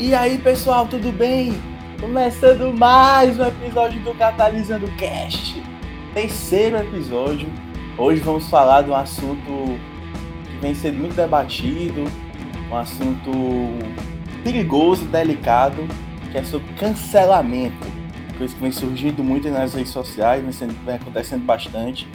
E aí, pessoal, tudo bem? Começando mais um episódio do Catalisando Cast. Terceiro episódio. Hoje vamos falar de um assunto que vem sendo muito debatido, um assunto perigoso, delicado, que é sobre cancelamento. Coisa que vem surgindo muito nas redes sociais, vem, sendo, vem acontecendo bastante.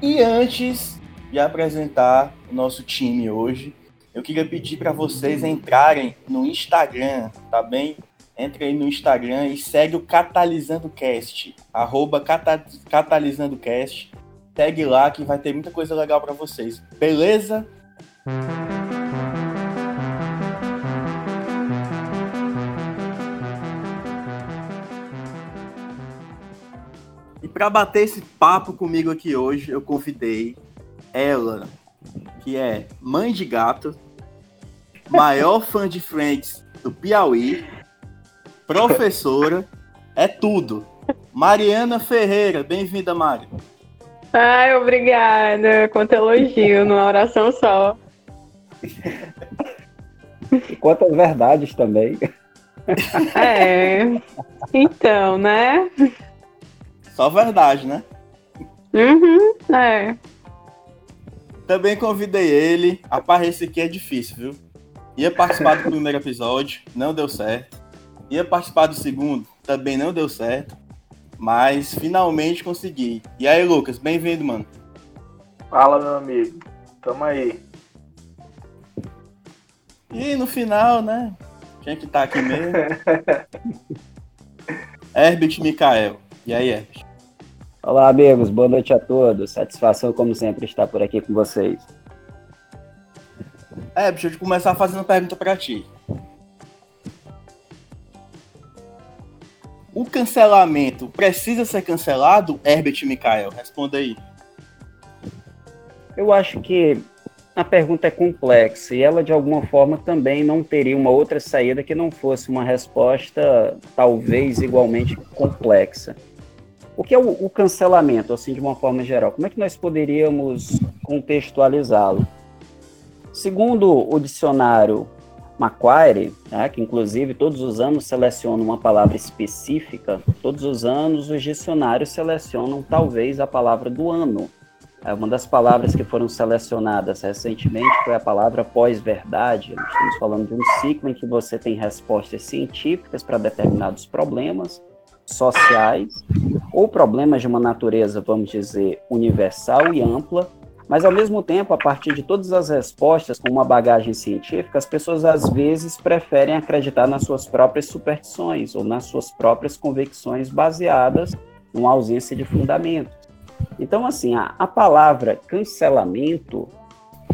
E antes de apresentar o nosso time hoje, eu queria pedir para vocês entrarem no Instagram, tá bem? Entre aí no Instagram e segue o Catalisando Cast, arroba cata, Catalisando Cast. Segue lá que vai ter muita coisa legal para vocês, beleza? E para bater esse papo comigo aqui hoje, eu convidei ela, que é mãe de gato, maior fã de Friends do Piauí, professora, é tudo. Mariana Ferreira, bem-vinda, Mari. Ai, obrigada. Quanto elogio numa oração só. Quantas verdades também. É. Então, né? Só verdade, né? Uhum, é. Também convidei ele. Rapaz, esse aqui é difícil, viu? Ia participar do primeiro episódio, não deu certo. Ia participar do segundo, também não deu certo. Mas finalmente consegui. E aí, Lucas, bem-vindo, mano. Fala, meu amigo. Tamo aí. E no final, né? Quem que tá aqui mesmo? Herbert Mikael. E aí, Herbert? Olá, amigos. Boa noite a todos. Satisfação, como sempre, estar por aqui com vocês. É, deixa eu começar fazendo uma pergunta para ti. O cancelamento precisa ser cancelado, Herbert Mikael? Responda aí. Eu acho que a pergunta é complexa e ela, de alguma forma, também não teria uma outra saída que não fosse uma resposta, talvez, igualmente complexa. O que é o, o cancelamento, assim, de uma forma geral? Como é que nós poderíamos contextualizá-lo? Segundo o dicionário Macquarie, né, que inclusive todos os anos seleciona uma palavra específica, todos os anos os dicionários selecionam talvez a palavra do ano. É uma das palavras que foram selecionadas recentemente foi a palavra pós-verdade. Estamos falando de um ciclo em que você tem respostas científicas para determinados problemas sociais ou problemas de uma natureza, vamos dizer, universal e ampla, mas, ao mesmo tempo, a partir de todas as respostas com uma bagagem científica, as pessoas às vezes preferem acreditar nas suas próprias superstições ou nas suas próprias convicções baseadas numa ausência de fundamentos. Então, assim, a, a palavra cancelamento,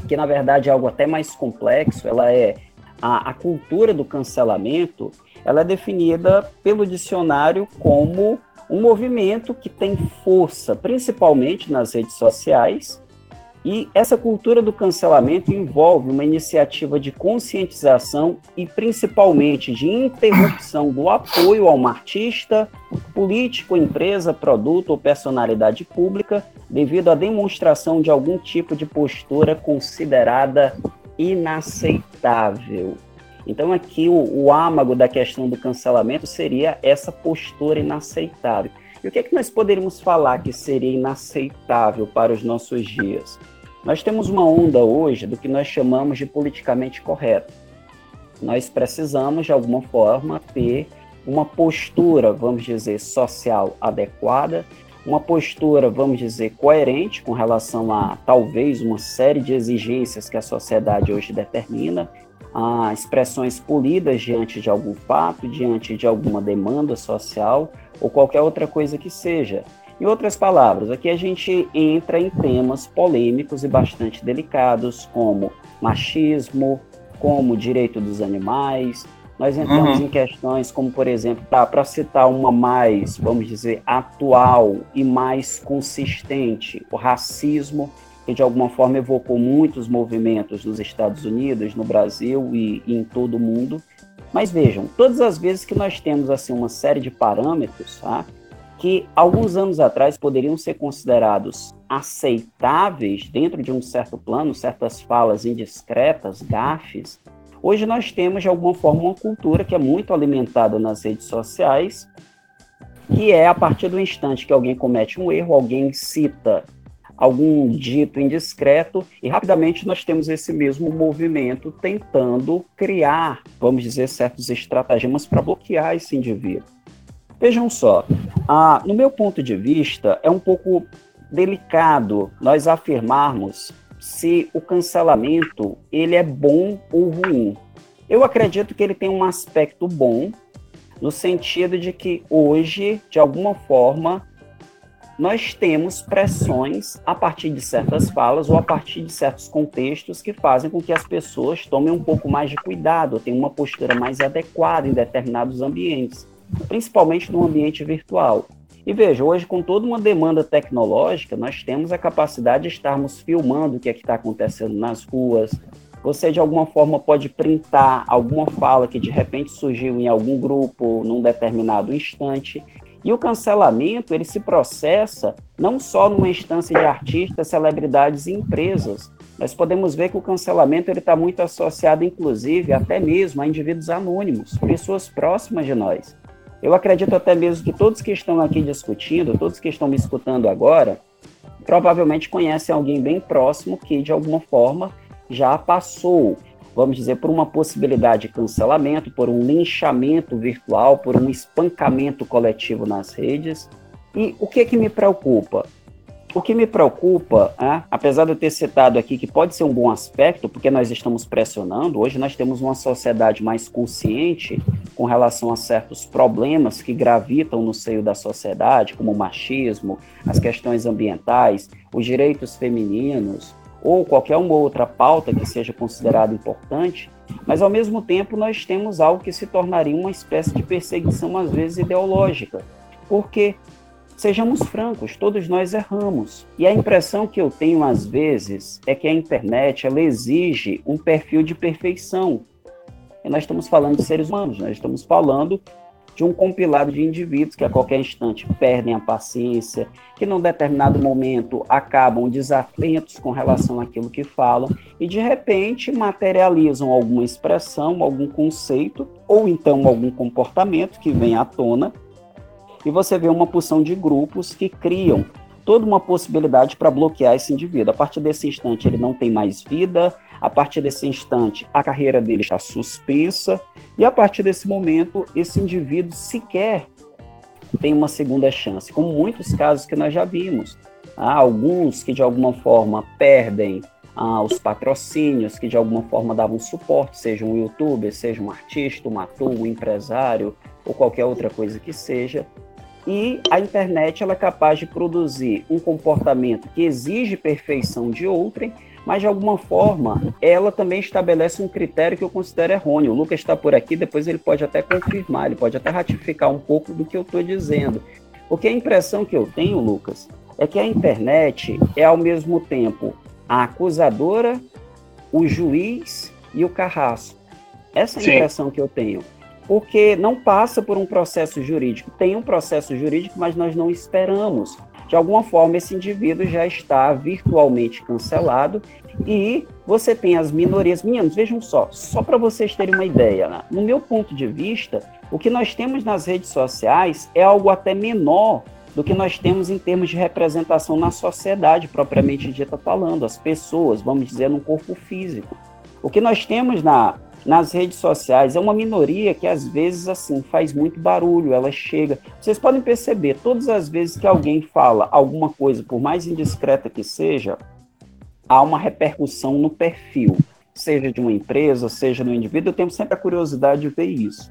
que na verdade é algo até mais complexo, ela é a, a cultura do cancelamento, ela é definida pelo dicionário como um movimento que tem força, principalmente nas redes sociais, e essa cultura do cancelamento envolve uma iniciativa de conscientização e principalmente de interrupção do apoio a um artista, político, empresa, produto ou personalidade pública devido à demonstração de algum tipo de postura considerada inaceitável. Então, aqui o, o âmago da questão do cancelamento seria essa postura inaceitável. E o que é que nós poderíamos falar que seria inaceitável para os nossos dias? Nós temos uma onda hoje do que nós chamamos de politicamente correto. Nós precisamos, de alguma forma, ter uma postura, vamos dizer, social adequada, uma postura, vamos dizer, coerente com relação a talvez uma série de exigências que a sociedade hoje determina, a expressões polidas diante de algum fato, diante de alguma demanda social ou qualquer outra coisa que seja. Em outras palavras, aqui a gente entra em temas polêmicos e bastante delicados, como machismo, como direito dos animais. Nós entramos uhum. em questões como, por exemplo, para citar uma mais, vamos dizer, atual e mais consistente, o racismo, que de alguma forma evocou muitos movimentos nos Estados Unidos, no Brasil e, e em todo o mundo. Mas vejam, todas as vezes que nós temos assim uma série de parâmetros, tá? que alguns anos atrás poderiam ser considerados aceitáveis dentro de um certo plano, certas falas indiscretas, gafes, Hoje nós temos, de alguma forma, uma cultura que é muito alimentada nas redes sociais, que é a partir do instante que alguém comete um erro, alguém cita algum dito indiscreto, e rapidamente nós temos esse mesmo movimento tentando criar, vamos dizer, certos estratagemas para bloquear esse indivíduo. Vejam só, ah, no meu ponto de vista, é um pouco delicado nós afirmarmos se o cancelamento ele é bom ou ruim. Eu acredito que ele tem um aspecto bom, no sentido de que hoje, de alguma forma, nós temos pressões a partir de certas falas ou a partir de certos contextos que fazem com que as pessoas tomem um pouco mais de cuidado, tenham uma postura mais adequada em determinados ambientes, principalmente no ambiente virtual. E veja, hoje com toda uma demanda tecnológica, nós temos a capacidade de estarmos filmando o que é que está acontecendo nas ruas. Você de alguma forma pode printar alguma fala que de repente surgiu em algum grupo num determinado instante e o cancelamento, ele se processa não só numa instância de artistas, celebridades e empresas. Nós podemos ver que o cancelamento está muito associado, inclusive, até mesmo a indivíduos anônimos, pessoas próximas de nós. Eu acredito até mesmo que todos que estão aqui discutindo, todos que estão me escutando agora, provavelmente conhecem alguém bem próximo que, de alguma forma, já passou vamos dizer, por uma possibilidade de cancelamento, por um linchamento virtual, por um espancamento coletivo nas redes. E o que, que me preocupa? O que me preocupa, é, apesar de eu ter citado aqui que pode ser um bom aspecto, porque nós estamos pressionando, hoje nós temos uma sociedade mais consciente com relação a certos problemas que gravitam no seio da sociedade, como o machismo, as questões ambientais, os direitos femininos, ou qualquer uma outra pauta que seja considerada importante, mas ao mesmo tempo nós temos algo que se tornaria uma espécie de perseguição, às vezes ideológica. Porque, sejamos francos, todos nós erramos. E a impressão que eu tenho, às vezes, é que a internet ela exige um perfil de perfeição. E nós estamos falando de seres humanos, nós estamos falando de um compilado de indivíduos que a qualquer instante perdem a paciência, que num determinado momento acabam desatentos com relação àquilo que falam e de repente materializam alguma expressão, algum conceito ou então algum comportamento que vem à tona e você vê uma porção de grupos que criam toda uma possibilidade para bloquear esse indivíduo. A partir desse instante, ele não tem mais vida, a partir desse instante, a carreira dele está suspensa, e a partir desse momento, esse indivíduo sequer tem uma segunda chance, como muitos casos que nós já vimos. Há alguns que de alguma forma perdem ah, os patrocínios, que de alguma forma davam suporte, seja um youtuber, seja um artista, um ator, um empresário ou qualquer outra coisa que seja. E a internet ela é capaz de produzir um comportamento que exige perfeição de outrem mas de alguma forma ela também estabelece um critério que eu considero errôneo. O Lucas está por aqui, depois ele pode até confirmar, ele pode até ratificar um pouco do que eu estou dizendo. Porque a impressão que eu tenho, Lucas, é que a internet é ao mesmo tempo a acusadora, o juiz e o carrasco. Essa é a Sim. impressão que eu tenho. Porque não passa por um processo jurídico. Tem um processo jurídico, mas nós não esperamos de alguma forma esse indivíduo já está virtualmente cancelado e você tem as minorias. Meninos, vejam só, só para vocês terem uma ideia, né? no meu ponto de vista, o que nós temos nas redes sociais é algo até menor do que nós temos em termos de representação na sociedade, propriamente dita falando, as pessoas, vamos dizer, no corpo físico. O que nós temos na, nas redes sociais. É uma minoria que às vezes assim faz muito barulho, ela chega. Vocês podem perceber, todas as vezes que alguém fala alguma coisa, por mais indiscreta que seja, há uma repercussão no perfil, seja de uma empresa, seja no indivíduo. Eu tenho sempre a curiosidade de ver isso.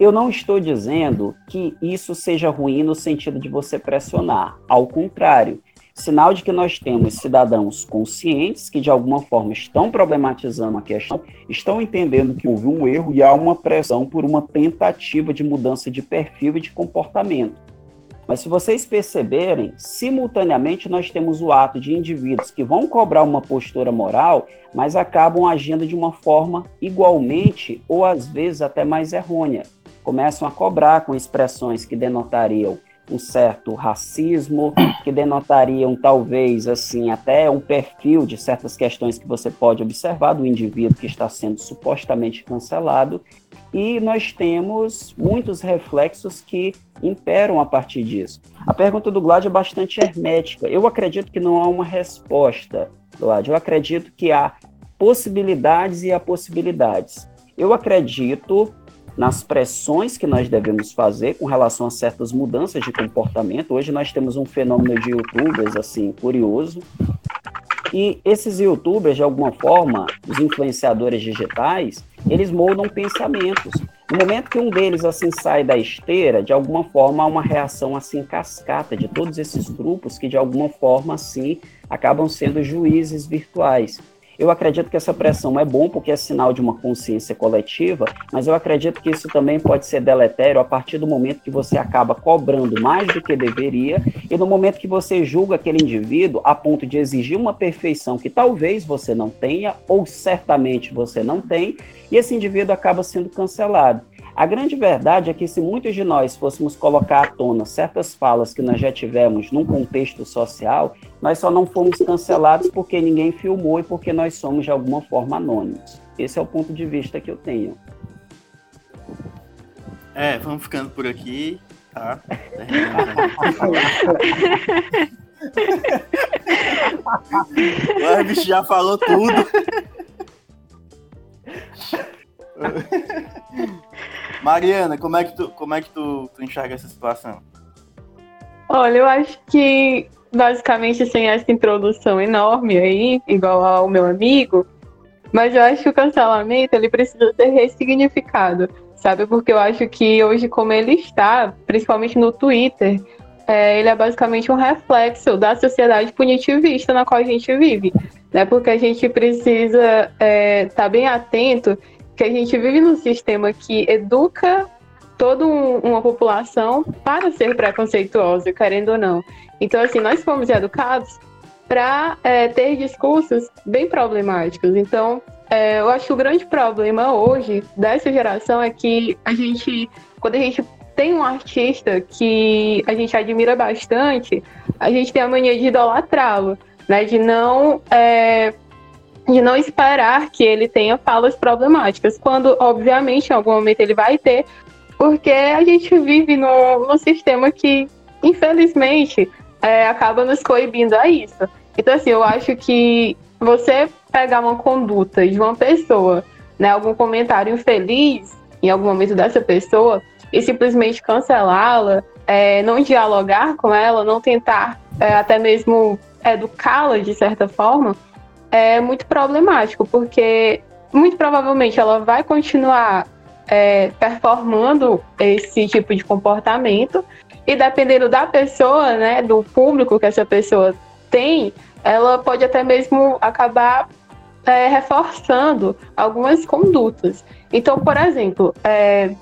Eu não estou dizendo que isso seja ruim no sentido de você pressionar. Ao contrário, Sinal de que nós temos cidadãos conscientes que, de alguma forma, estão problematizando a questão, estão entendendo que houve um erro e há uma pressão por uma tentativa de mudança de perfil e de comportamento. Mas se vocês perceberem, simultaneamente nós temos o ato de indivíduos que vão cobrar uma postura moral, mas acabam agindo de uma forma igualmente ou às vezes até mais errônea. Começam a cobrar com expressões que denotariam um certo racismo, que denotariam talvez assim até um perfil de certas questões que você pode observar do indivíduo que está sendo supostamente cancelado, e nós temos muitos reflexos que imperam a partir disso. A pergunta do Glad é bastante hermética. Eu acredito que não há uma resposta, Glad. Eu acredito que há possibilidades e possibilidades. Eu acredito nas pressões que nós devemos fazer com relação a certas mudanças de comportamento. Hoje nós temos um fenômeno de youtubers assim curioso. E esses youtubers, de alguma forma, os influenciadores digitais, eles moldam pensamentos. No momento que um deles assim sai da esteira, de alguma forma há uma reação assim cascata de todos esses grupos que de alguma forma assim acabam sendo juízes virtuais. Eu acredito que essa pressão é bom porque é sinal de uma consciência coletiva, mas eu acredito que isso também pode ser deletério a partir do momento que você acaba cobrando mais do que deveria e no momento que você julga aquele indivíduo a ponto de exigir uma perfeição que talvez você não tenha ou certamente você não tem, e esse indivíduo acaba sendo cancelado. A grande verdade é que se muitos de nós fôssemos colocar à tona certas falas que nós já tivemos num contexto social, nós só não fomos cancelados porque ninguém filmou e porque nós somos de alguma forma anônimos. Esse é o ponto de vista que eu tenho. É, vamos ficando por aqui, tá? o Herbert já falou tudo. Mariana, como é que tu, como é que tu, tu enxerga essa situação? Olha, eu acho que basicamente sem essa introdução enorme aí, igual ao meu amigo, mas eu acho que o cancelamento ele precisa ser ressignificado, sabe? Porque eu acho que hoje, como ele está, principalmente no Twitter, é, ele é basicamente um reflexo da sociedade punitivista na qual a gente vive, né? Porque a gente precisa estar é, tá bem atento que a gente vive num sistema que educa toda um, uma população para ser preconceituosa, querendo ou não. Então, assim, nós fomos educados para é, ter discursos bem problemáticos. Então, é, eu acho que o grande problema hoje dessa geração é que a gente, quando a gente tem um artista que a gente admira bastante, a gente tem a mania de idolatrá-lo, né? De não é, de não esperar que ele tenha falas problemáticas, quando, obviamente, em algum momento ele vai ter, porque a gente vive no, no sistema que, infelizmente, é, acaba nos coibindo a isso. Então, assim, eu acho que você pegar uma conduta de uma pessoa, né, algum comentário infeliz em algum momento dessa pessoa, e simplesmente cancelá-la, é, não dialogar com ela, não tentar é, até mesmo educá-la de certa forma, é muito problemático, porque muito provavelmente ela vai continuar é, performando esse tipo de comportamento e dependendo da pessoa, né, do público que essa pessoa tem, ela pode até mesmo acabar é, reforçando algumas condutas. Então, por exemplo, é,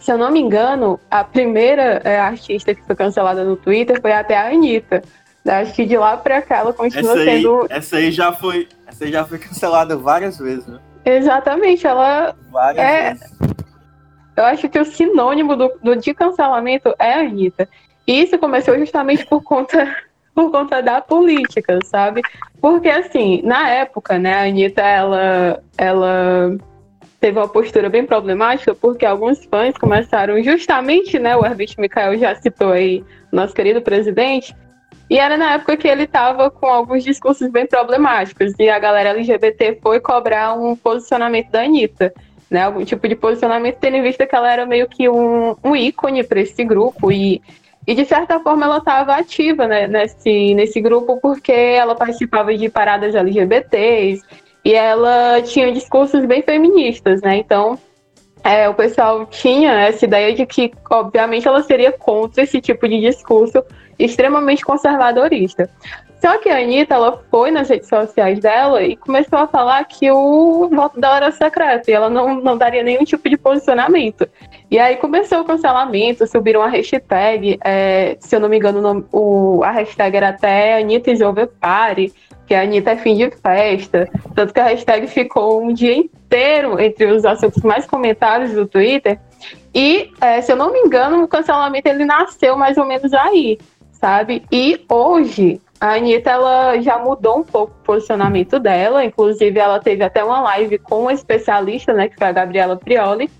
se eu não me engano, a primeira é, artista que foi cancelada no Twitter foi até a Anitta. Acho que de lá pra cá ela continua essa aí, sendo. Essa aí já foi. Essa aí já foi cancelada várias vezes, né? Exatamente, ela. Várias é... vezes. Eu acho que o sinônimo do, do de cancelamento é a Anitta. E isso começou justamente por conta, por conta da política, sabe? Porque, assim, na época, né, a Anitta, ela, ela teve uma postura bem problemática, porque alguns fãs começaram justamente, né, o Herbert Mikael já citou aí, nosso querido presidente, e era na época que ele estava com alguns discursos bem problemáticos e a galera LGBT foi cobrar um posicionamento da Anitta, né? Algum tipo de posicionamento, tendo em vista que ela era meio que um, um ícone para esse grupo e, e de certa forma ela estava ativa né, nesse, nesse grupo porque ela participava de paradas LGBTs e ela tinha discursos bem feministas, né? Então é, o pessoal tinha essa ideia de que, obviamente, ela seria contra esse tipo de discurso extremamente conservadorista. Só que a Anitta, ela foi nas redes sociais dela e começou a falar que o voto dela era secreto e ela não, não daria nenhum tipo de posicionamento. E aí começou o cancelamento, subiram a hashtag, é, se eu não me engano, o, a hashtag era até Anitta is over party, que a Anitta é fim de festa. Tanto que a hashtag ficou um dia inteiro entre os assuntos mais comentados do Twitter. E, é, se eu não me engano, o cancelamento ele nasceu mais ou menos aí, sabe? E hoje a Anitta ela já mudou um pouco o posicionamento dela, inclusive ela teve até uma live com uma especialista, né, que foi a Gabriela Prioli.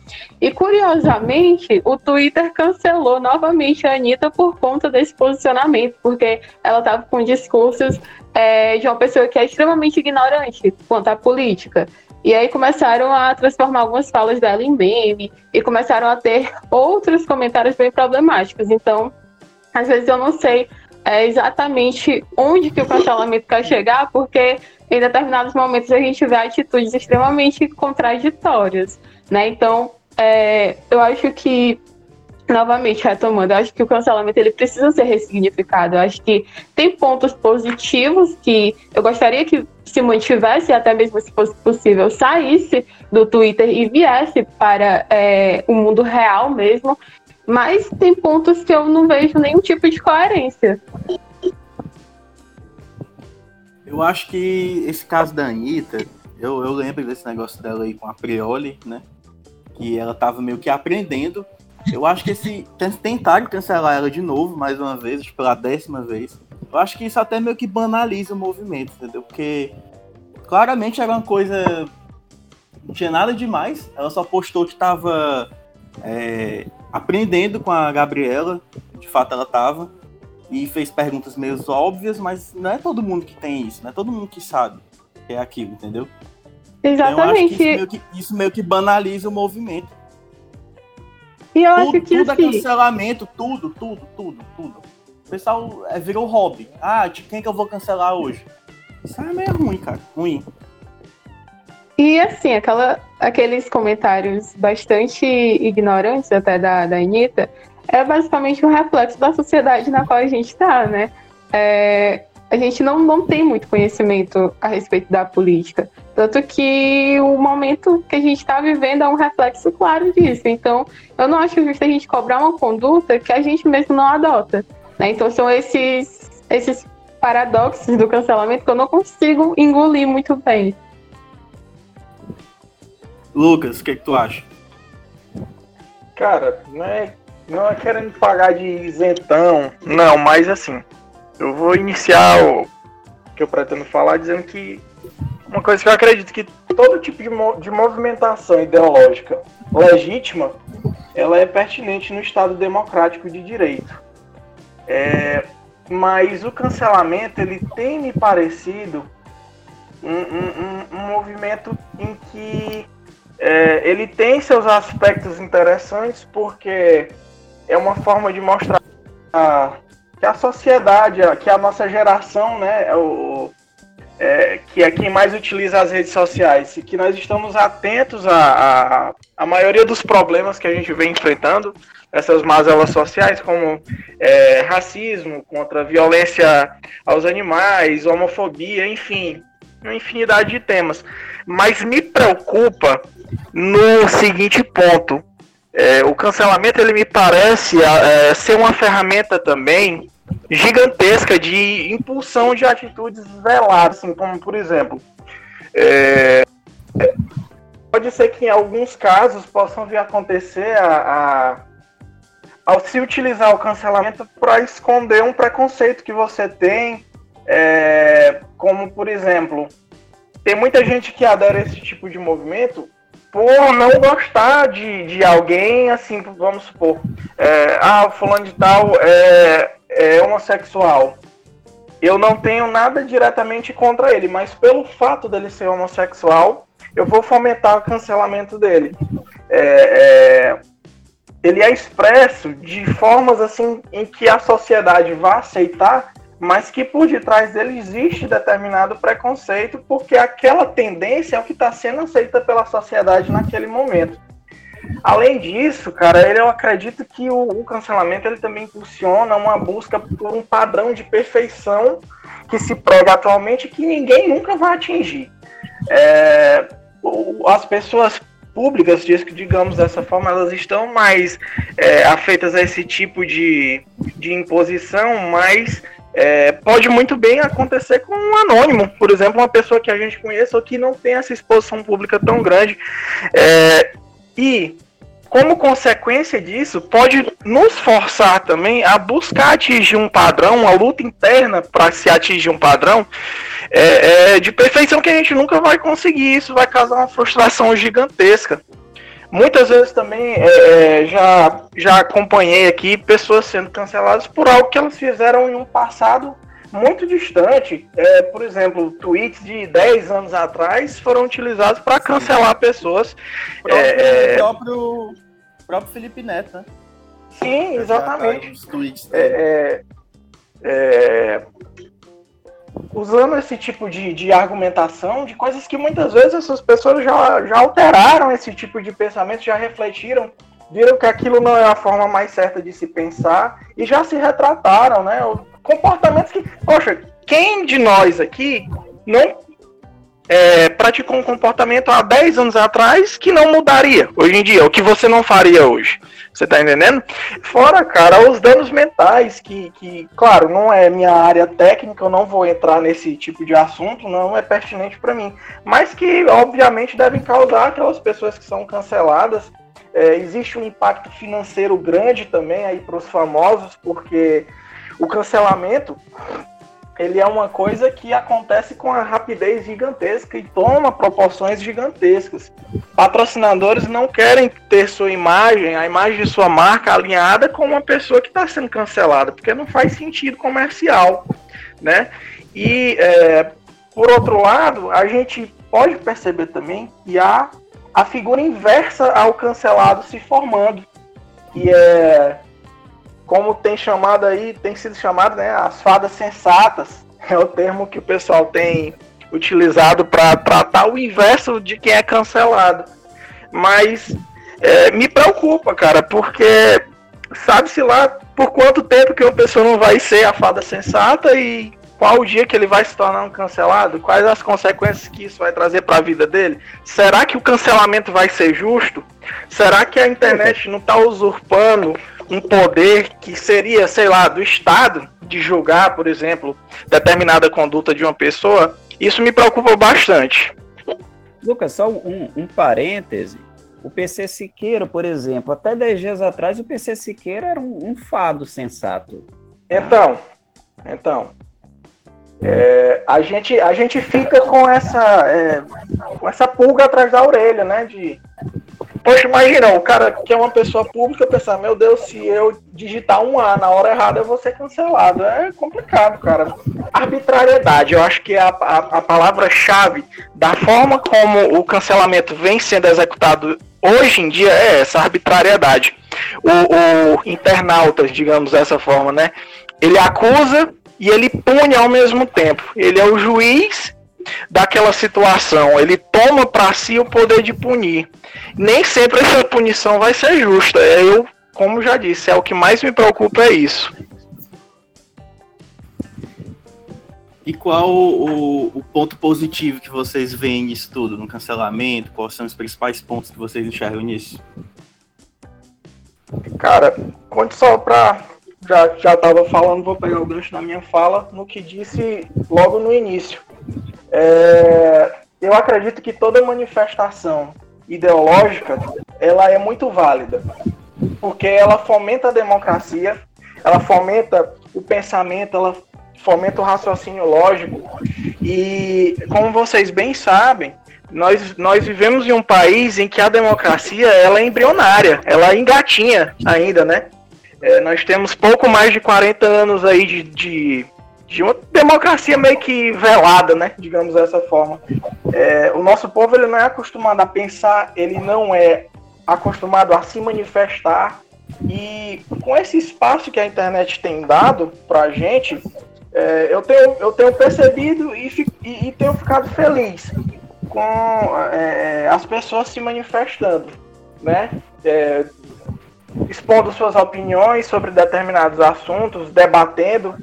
E curiosamente, o Twitter cancelou novamente a Anitta por conta desse posicionamento, porque ela estava com discursos é, de uma pessoa que é extremamente ignorante quanto à política. E aí começaram a transformar algumas falas dela em meme e começaram a ter outros comentários bem problemáticos. Então, às vezes eu não sei é exatamente onde que o cancelamento quer chegar, porque em determinados momentos a gente vê atitudes extremamente contraditórias, né? Então, é, eu acho que novamente retomando, eu acho que o cancelamento ele precisa ser ressignificado. Eu acho que tem pontos positivos que eu gostaria que se mantivesse, até mesmo se fosse possível, saísse do Twitter e viesse para é, o mundo real mesmo. Mas tem pontos que eu não vejo nenhum tipo de coerência. Eu acho que esse caso da Anitta, eu, eu lembro desse negócio dela aí com a Prioli, né? Que ela tava meio que aprendendo. Eu acho que esse. Tentaram cancelar ela de novo, mais uma vez, tipo, pela décima vez. Eu acho que isso até meio que banaliza o movimento, entendeu? Porque claramente era uma coisa. Não tinha nada demais. Ela só postou que tava é, aprendendo com a Gabriela, de fato ela estava, e fez perguntas meio óbvias, mas não é todo mundo que tem isso, não é todo mundo que sabe que é aquilo, entendeu? Exatamente. Então, isso, meio que, isso meio que banaliza o movimento. E eu tudo, acho que tudo é assim... é cancelamento, tudo, tudo, tudo, tudo. O pessoal é, virou hobby. Ah, de quem que eu vou cancelar hoje? Isso é meio ruim, cara. Ruim. E assim, aquela, aqueles comentários bastante ignorantes até da, da Anitta, é basicamente um reflexo da sociedade na qual a gente está, né? É, a gente não, não tem muito conhecimento a respeito da política. Tanto que o momento que a gente está vivendo é um reflexo claro disso. Então, eu não acho justo a gente cobrar uma conduta que a gente mesmo não adota. Né? Então, são esses, esses paradoxos do cancelamento que eu não consigo engolir muito bem. Lucas, o que, que tu acha? Cara, não é, não é querendo pagar de isentão, não, mas assim, eu vou iniciar o que eu pretendo falar dizendo que uma coisa que eu acredito que todo tipo de, de movimentação ideológica legítima, ela é pertinente no Estado democrático de direito. É, mas o cancelamento ele tem me parecido um, um, um, um movimento em que é, ele tem seus aspectos interessantes porque é uma forma de mostrar que a sociedade, que a nossa geração, né, é o, é, que é quem mais utiliza as redes sociais, e que nós estamos atentos à, à, à maioria dos problemas que a gente vem enfrentando, essas mazelas sociais, como é, racismo, contra violência aos animais, homofobia, enfim, uma infinidade de temas. Mas me preocupa no seguinte ponto. É, o cancelamento ele me parece é, ser uma ferramenta também gigantesca de impulsão de atitudes veladas, assim, como por exemplo, é, pode ser que em alguns casos possam vir acontecer a, a ao se utilizar o cancelamento para esconder um preconceito que você tem, é, como por exemplo, tem muita gente que adera a esse tipo de movimento por não gostar de, de alguém, assim, vamos supor, é, ah, fulano de tal é, é homossexual. Eu não tenho nada diretamente contra ele, mas pelo fato dele ser homossexual, eu vou fomentar o cancelamento dele. É, é, ele é expresso de formas assim em que a sociedade vai aceitar mas que por detrás dele existe determinado preconceito, porque aquela tendência é o que está sendo aceita pela sociedade naquele momento. Além disso, cara, eu acredito que o, o, cancelamento ele também impulsiona uma busca por um padrão de perfeição que se prega atualmente que ninguém nunca vai atingir. É, as pessoas públicas, digamos dessa forma, elas estão mais é, afeitas a esse tipo de, de imposição, mas é, pode muito bem acontecer com um anônimo, por exemplo, uma pessoa que a gente conhece ou que não tem essa exposição pública tão grande. É, e como consequência disso, pode nos forçar também a buscar atingir um padrão, uma luta interna para se atingir um padrão é, é, de perfeição que a gente nunca vai conseguir. Isso vai causar uma frustração gigantesca. Muitas vezes também é, é, já, já acompanhei aqui pessoas sendo canceladas por algo que elas fizeram em um passado muito distante. É, por exemplo, tweets de 10 anos atrás foram utilizados para cancelar pessoas. O próprio, é, próprio, próprio Felipe Neto, né? Sim, exatamente. Os tweets é, é, usando esse tipo de, de argumentação de coisas que muitas vezes essas pessoas já, já alteraram esse tipo de pensamento, já refletiram, viram que aquilo não é a forma mais certa de se pensar e já se retrataram, né? Comportamentos que, poxa, quem de nós aqui não é, praticou um comportamento há 10 anos atrás que não mudaria hoje em dia, o que você não faria hoje. Você tá entendendo? Fora, cara, os danos mentais, que, que, claro, não é minha área técnica, eu não vou entrar nesse tipo de assunto, não é pertinente para mim. Mas que, obviamente, devem causar aquelas pessoas que são canceladas. É, existe um impacto financeiro grande também aí para os famosos, porque o cancelamento ele é uma coisa que acontece com a rapidez gigantesca e toma proporções gigantescas. Patrocinadores não querem ter sua imagem, a imagem de sua marca alinhada com uma pessoa que está sendo cancelada, porque não faz sentido comercial, né? E é, por outro lado, a gente pode perceber também que há a figura inversa ao cancelado se formando, que é como tem chamado aí, tem sido chamado, né, as fadas sensatas, é o termo que o pessoal tem utilizado para tratar o inverso de quem é cancelado. Mas é, me preocupa, cara, porque sabe-se lá por quanto tempo que uma pessoa não vai ser a fada sensata e qual o dia que ele vai se tornar um cancelado? Quais as consequências que isso vai trazer para a vida dele? Será que o cancelamento vai ser justo? Será que a internet não está usurpando um poder que seria, sei lá, do Estado de julgar, por exemplo, determinada conduta de uma pessoa, isso me preocupa bastante. Lucas, só um, um parêntese. O PC Siqueira, por exemplo, até 10 dias atrás, o PC Siqueira era um, um fado sensato. Então, então, é, a, gente, a gente fica com essa, é, com essa pulga atrás da orelha, né? De, Poxa, imagina, o cara que é uma pessoa pública pensar, meu Deus, se eu digitar um A na hora errada, eu vou ser cancelado. É complicado, cara. Arbitrariedade, eu acho que é a, a, a palavra-chave da forma como o cancelamento vem sendo executado hoje em dia é essa arbitrariedade. O, o internautas, digamos dessa forma, né? Ele acusa e ele pune ao mesmo tempo. Ele é o juiz daquela situação. Ele toma para si o poder de punir. Nem sempre essa punição vai ser justa. É, eu, como já disse, é o que mais me preocupa é isso. E qual o, o, ponto positivo que vocês veem nisso tudo, no cancelamento? Quais são os principais pontos que vocês enxergam nisso? Cara, quanto só para já já estava falando, vou pegar o gancho na minha fala no que disse logo no início. É, eu acredito que toda manifestação ideológica ela é muito válida, porque ela fomenta a democracia, ela fomenta o pensamento, ela fomenta o raciocínio lógico e, como vocês bem sabem, nós, nós vivemos em um país em que a democracia ela é embrionária, ela engatinha ainda, né? É, nós temos pouco mais de 40 anos aí de, de de uma democracia meio que velada, né? Digamos dessa forma. É, o nosso povo ele não é acostumado a pensar, ele não é acostumado a se manifestar e com esse espaço que a internet tem dado para a gente, é, eu, tenho, eu tenho percebido e, e, e tenho ficado feliz com é, as pessoas se manifestando, né? É, expondo suas opiniões sobre determinados assuntos, debatendo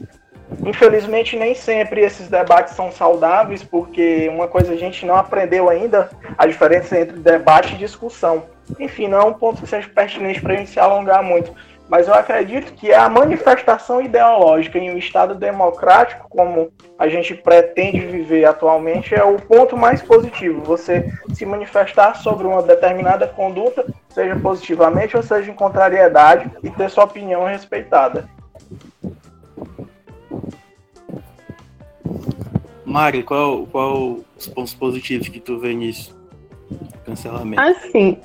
Infelizmente, nem sempre esses debates são saudáveis, porque uma coisa a gente não aprendeu ainda, a diferença entre debate e discussão. Enfim, não é um ponto que seja pertinente para a gente se alongar muito. Mas eu acredito que a manifestação ideológica em um Estado democrático, como a gente pretende viver atualmente, é o ponto mais positivo. Você se manifestar sobre uma determinada conduta, seja positivamente ou seja em contrariedade, e ter sua opinião respeitada. Mari, qual, qual os pontos positivos que tu vê nisso? Cancelamento. Assim,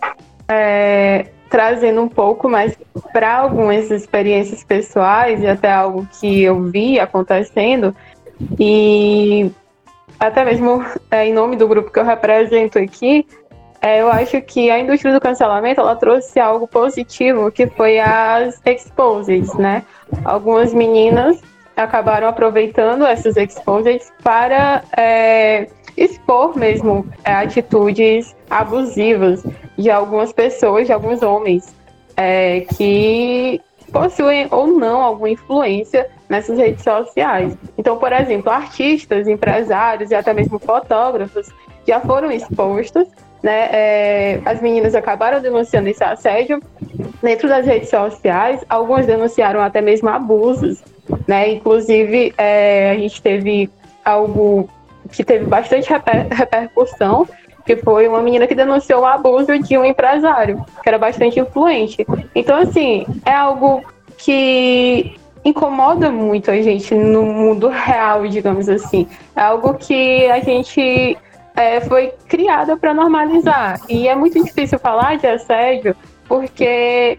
é, trazendo um pouco mais para algumas experiências pessoais e até algo que eu vi acontecendo e até mesmo é, em nome do grupo que eu represento aqui, é, eu acho que a indústria do cancelamento ela trouxe algo positivo que foi as exposes, né? Algumas meninas acabaram aproveitando essas exposes para é, expor mesmo é, atitudes abusivas de algumas pessoas, de alguns homens, é, que possuem ou não alguma influência nessas redes sociais. Então, por exemplo, artistas, empresários e até mesmo fotógrafos já foram expostos. Né? É, as meninas acabaram denunciando esse assédio dentro das redes sociais, algumas denunciaram até mesmo abusos. Né? Inclusive, é, a gente teve algo que teve bastante reper repercussão, que foi uma menina que denunciou o abuso de um empresário, que era bastante influente. Então, assim, é algo que incomoda muito a gente no mundo real, digamos assim. É algo que a gente é, foi criada para normalizar. E é muito difícil falar de assédio, porque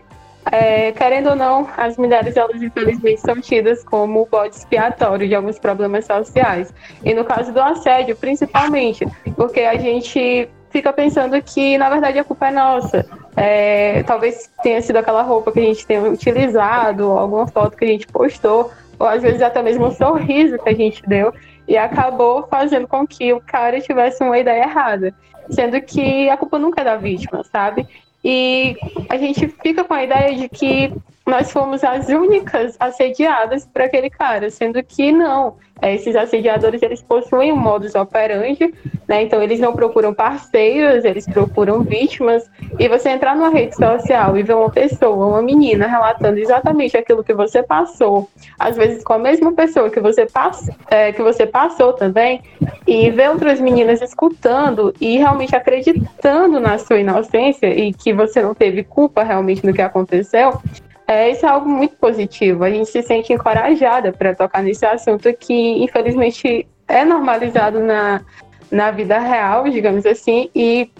é, querendo ou não, as mulheres, elas infelizmente são tidas como bode expiatório de alguns problemas sociais. E no caso do assédio, principalmente, porque a gente fica pensando que, na verdade, a culpa é nossa. É, talvez tenha sido aquela roupa que a gente tenha utilizado, alguma foto que a gente postou, ou às vezes até mesmo um sorriso que a gente deu, e acabou fazendo com que o cara tivesse uma ideia errada. Sendo que a culpa nunca é da vítima, sabe? E a gente fica com a ideia de que nós fomos as únicas assediadas por aquele cara, sendo que não. É, esses assediadores, eles possuem um modus operandi, né? Então, eles não procuram parceiros, eles procuram vítimas. E você entrar numa rede social e ver uma pessoa, uma menina, relatando exatamente aquilo que você passou, às vezes com a mesma pessoa que você, pass é, que você passou também, e ver outras meninas escutando e realmente acreditando na sua inocência e que você não teve culpa realmente no que aconteceu, é, isso é algo muito positivo. A gente se sente encorajada para tocar nesse assunto que, infelizmente, é normalizado na, na vida real, digamos assim, e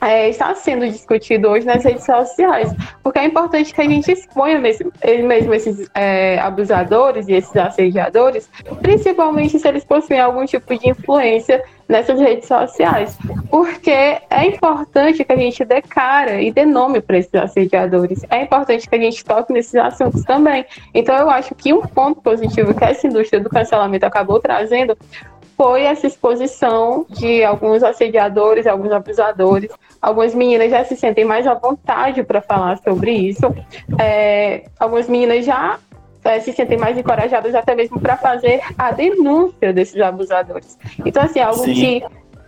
é, está sendo discutido hoje nas redes sociais, porque é importante que a gente exponha mesmo, mesmo esses é, abusadores e esses assediadores, principalmente se eles possuem algum tipo de influência nessas redes sociais, porque é importante que a gente dê cara e dê nome para esses assediadores, é importante que a gente toque nesses assuntos também. Então, eu acho que um ponto positivo que essa indústria do cancelamento acabou trazendo foi essa exposição de alguns assediadores, alguns abusadores. Algumas meninas já se sentem mais à vontade para falar sobre isso. É, algumas meninas já é, se sentem mais encorajadas até mesmo para fazer a denúncia desses abusadores. Então, assim, é algo Sim. que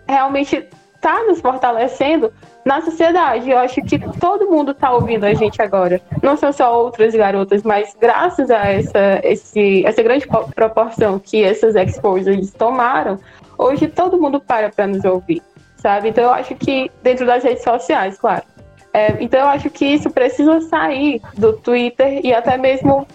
realmente está nos fortalecendo na sociedade. Eu acho que todo mundo está ouvindo a gente agora. Não são só outras garotas, mas graças a essa, esse, essa grande proporção que essas exposures tomaram, hoje todo mundo para para nos ouvir, sabe? Então eu acho que dentro das redes sociais, claro. É, então eu acho que isso precisa sair do Twitter e até mesmo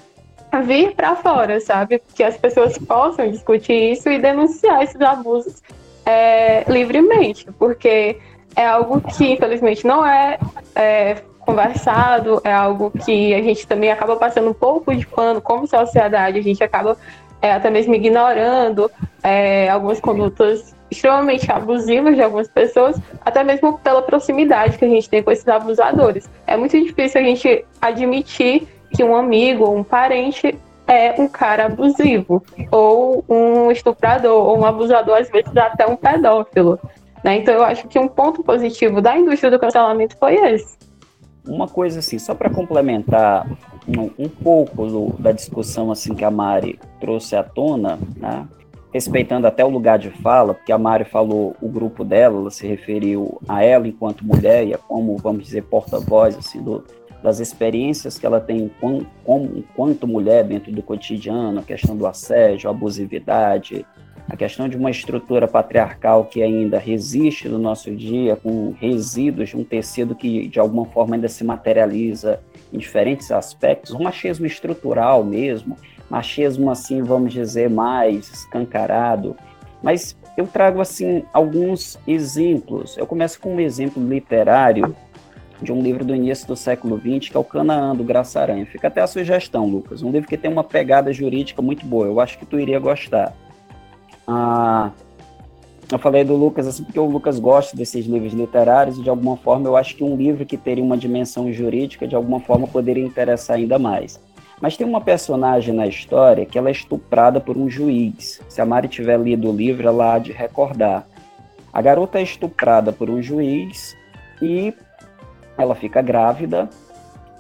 vir para fora, sabe? Que as pessoas possam discutir isso e denunciar esses abusos é, livremente, porque é algo que infelizmente não é, é, conversado, é algo que a gente também acaba passando um pouco de pano como sociedade, a gente acaba é, até mesmo ignorando é, algumas condutas extremamente abusivas de algumas pessoas, até mesmo pela proximidade que a gente tem com esses abusadores. É muito difícil a gente admitir que um amigo, um parente é um cara abusivo, ou um estuprador, ou um abusador, às vezes até um pedófilo. Né? Então eu acho que um ponto positivo da indústria do cancelamento foi esse. Uma coisa assim, só para complementar um, um pouco do, da discussão assim que a Mari trouxe à tona, né? respeitando até o lugar de fala, porque a Mari falou o grupo dela, ela se referiu a ela enquanto mulher e a como, vamos dizer, porta-voz assim, do, das experiências que ela tem como, enquanto mulher dentro do cotidiano, a questão do assédio, a abusividade, a questão de uma estrutura patriarcal que ainda resiste no nosso dia, com resíduos de um tecido que de alguma forma ainda se materializa em diferentes aspectos, um machismo estrutural mesmo, machismo assim, vamos dizer, mais escancarado. Mas eu trago assim alguns exemplos. Eu começo com um exemplo literário de um livro do início do século XX, que é o Canaã do Graça Aranha. Fica até a sugestão, Lucas. Um livro que tem uma pegada jurídica muito boa. Eu acho que tu iria gostar. Ah, eu falei do Lucas assim porque o Lucas gosta desses livros literários e de alguma forma eu acho que um livro que teria uma dimensão jurídica de alguma forma poderia interessar ainda mais. Mas tem uma personagem na história que ela é estuprada por um juiz. Se a Mari tiver lido o livro, ela há de recordar. A garota é estuprada por um juiz e ela fica grávida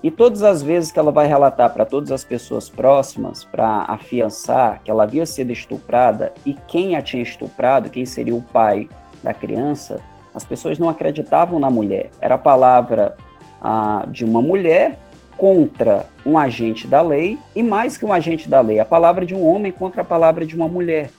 e todas as vezes que ela vai relatar para todas as pessoas próximas, para afiançar que ela havia sido estuprada e quem a tinha estuprado, quem seria o pai da criança, as pessoas não acreditavam na mulher. Era a palavra ah, de uma mulher contra um agente da lei e mais que um agente da lei, a palavra de um homem contra a palavra de uma mulher.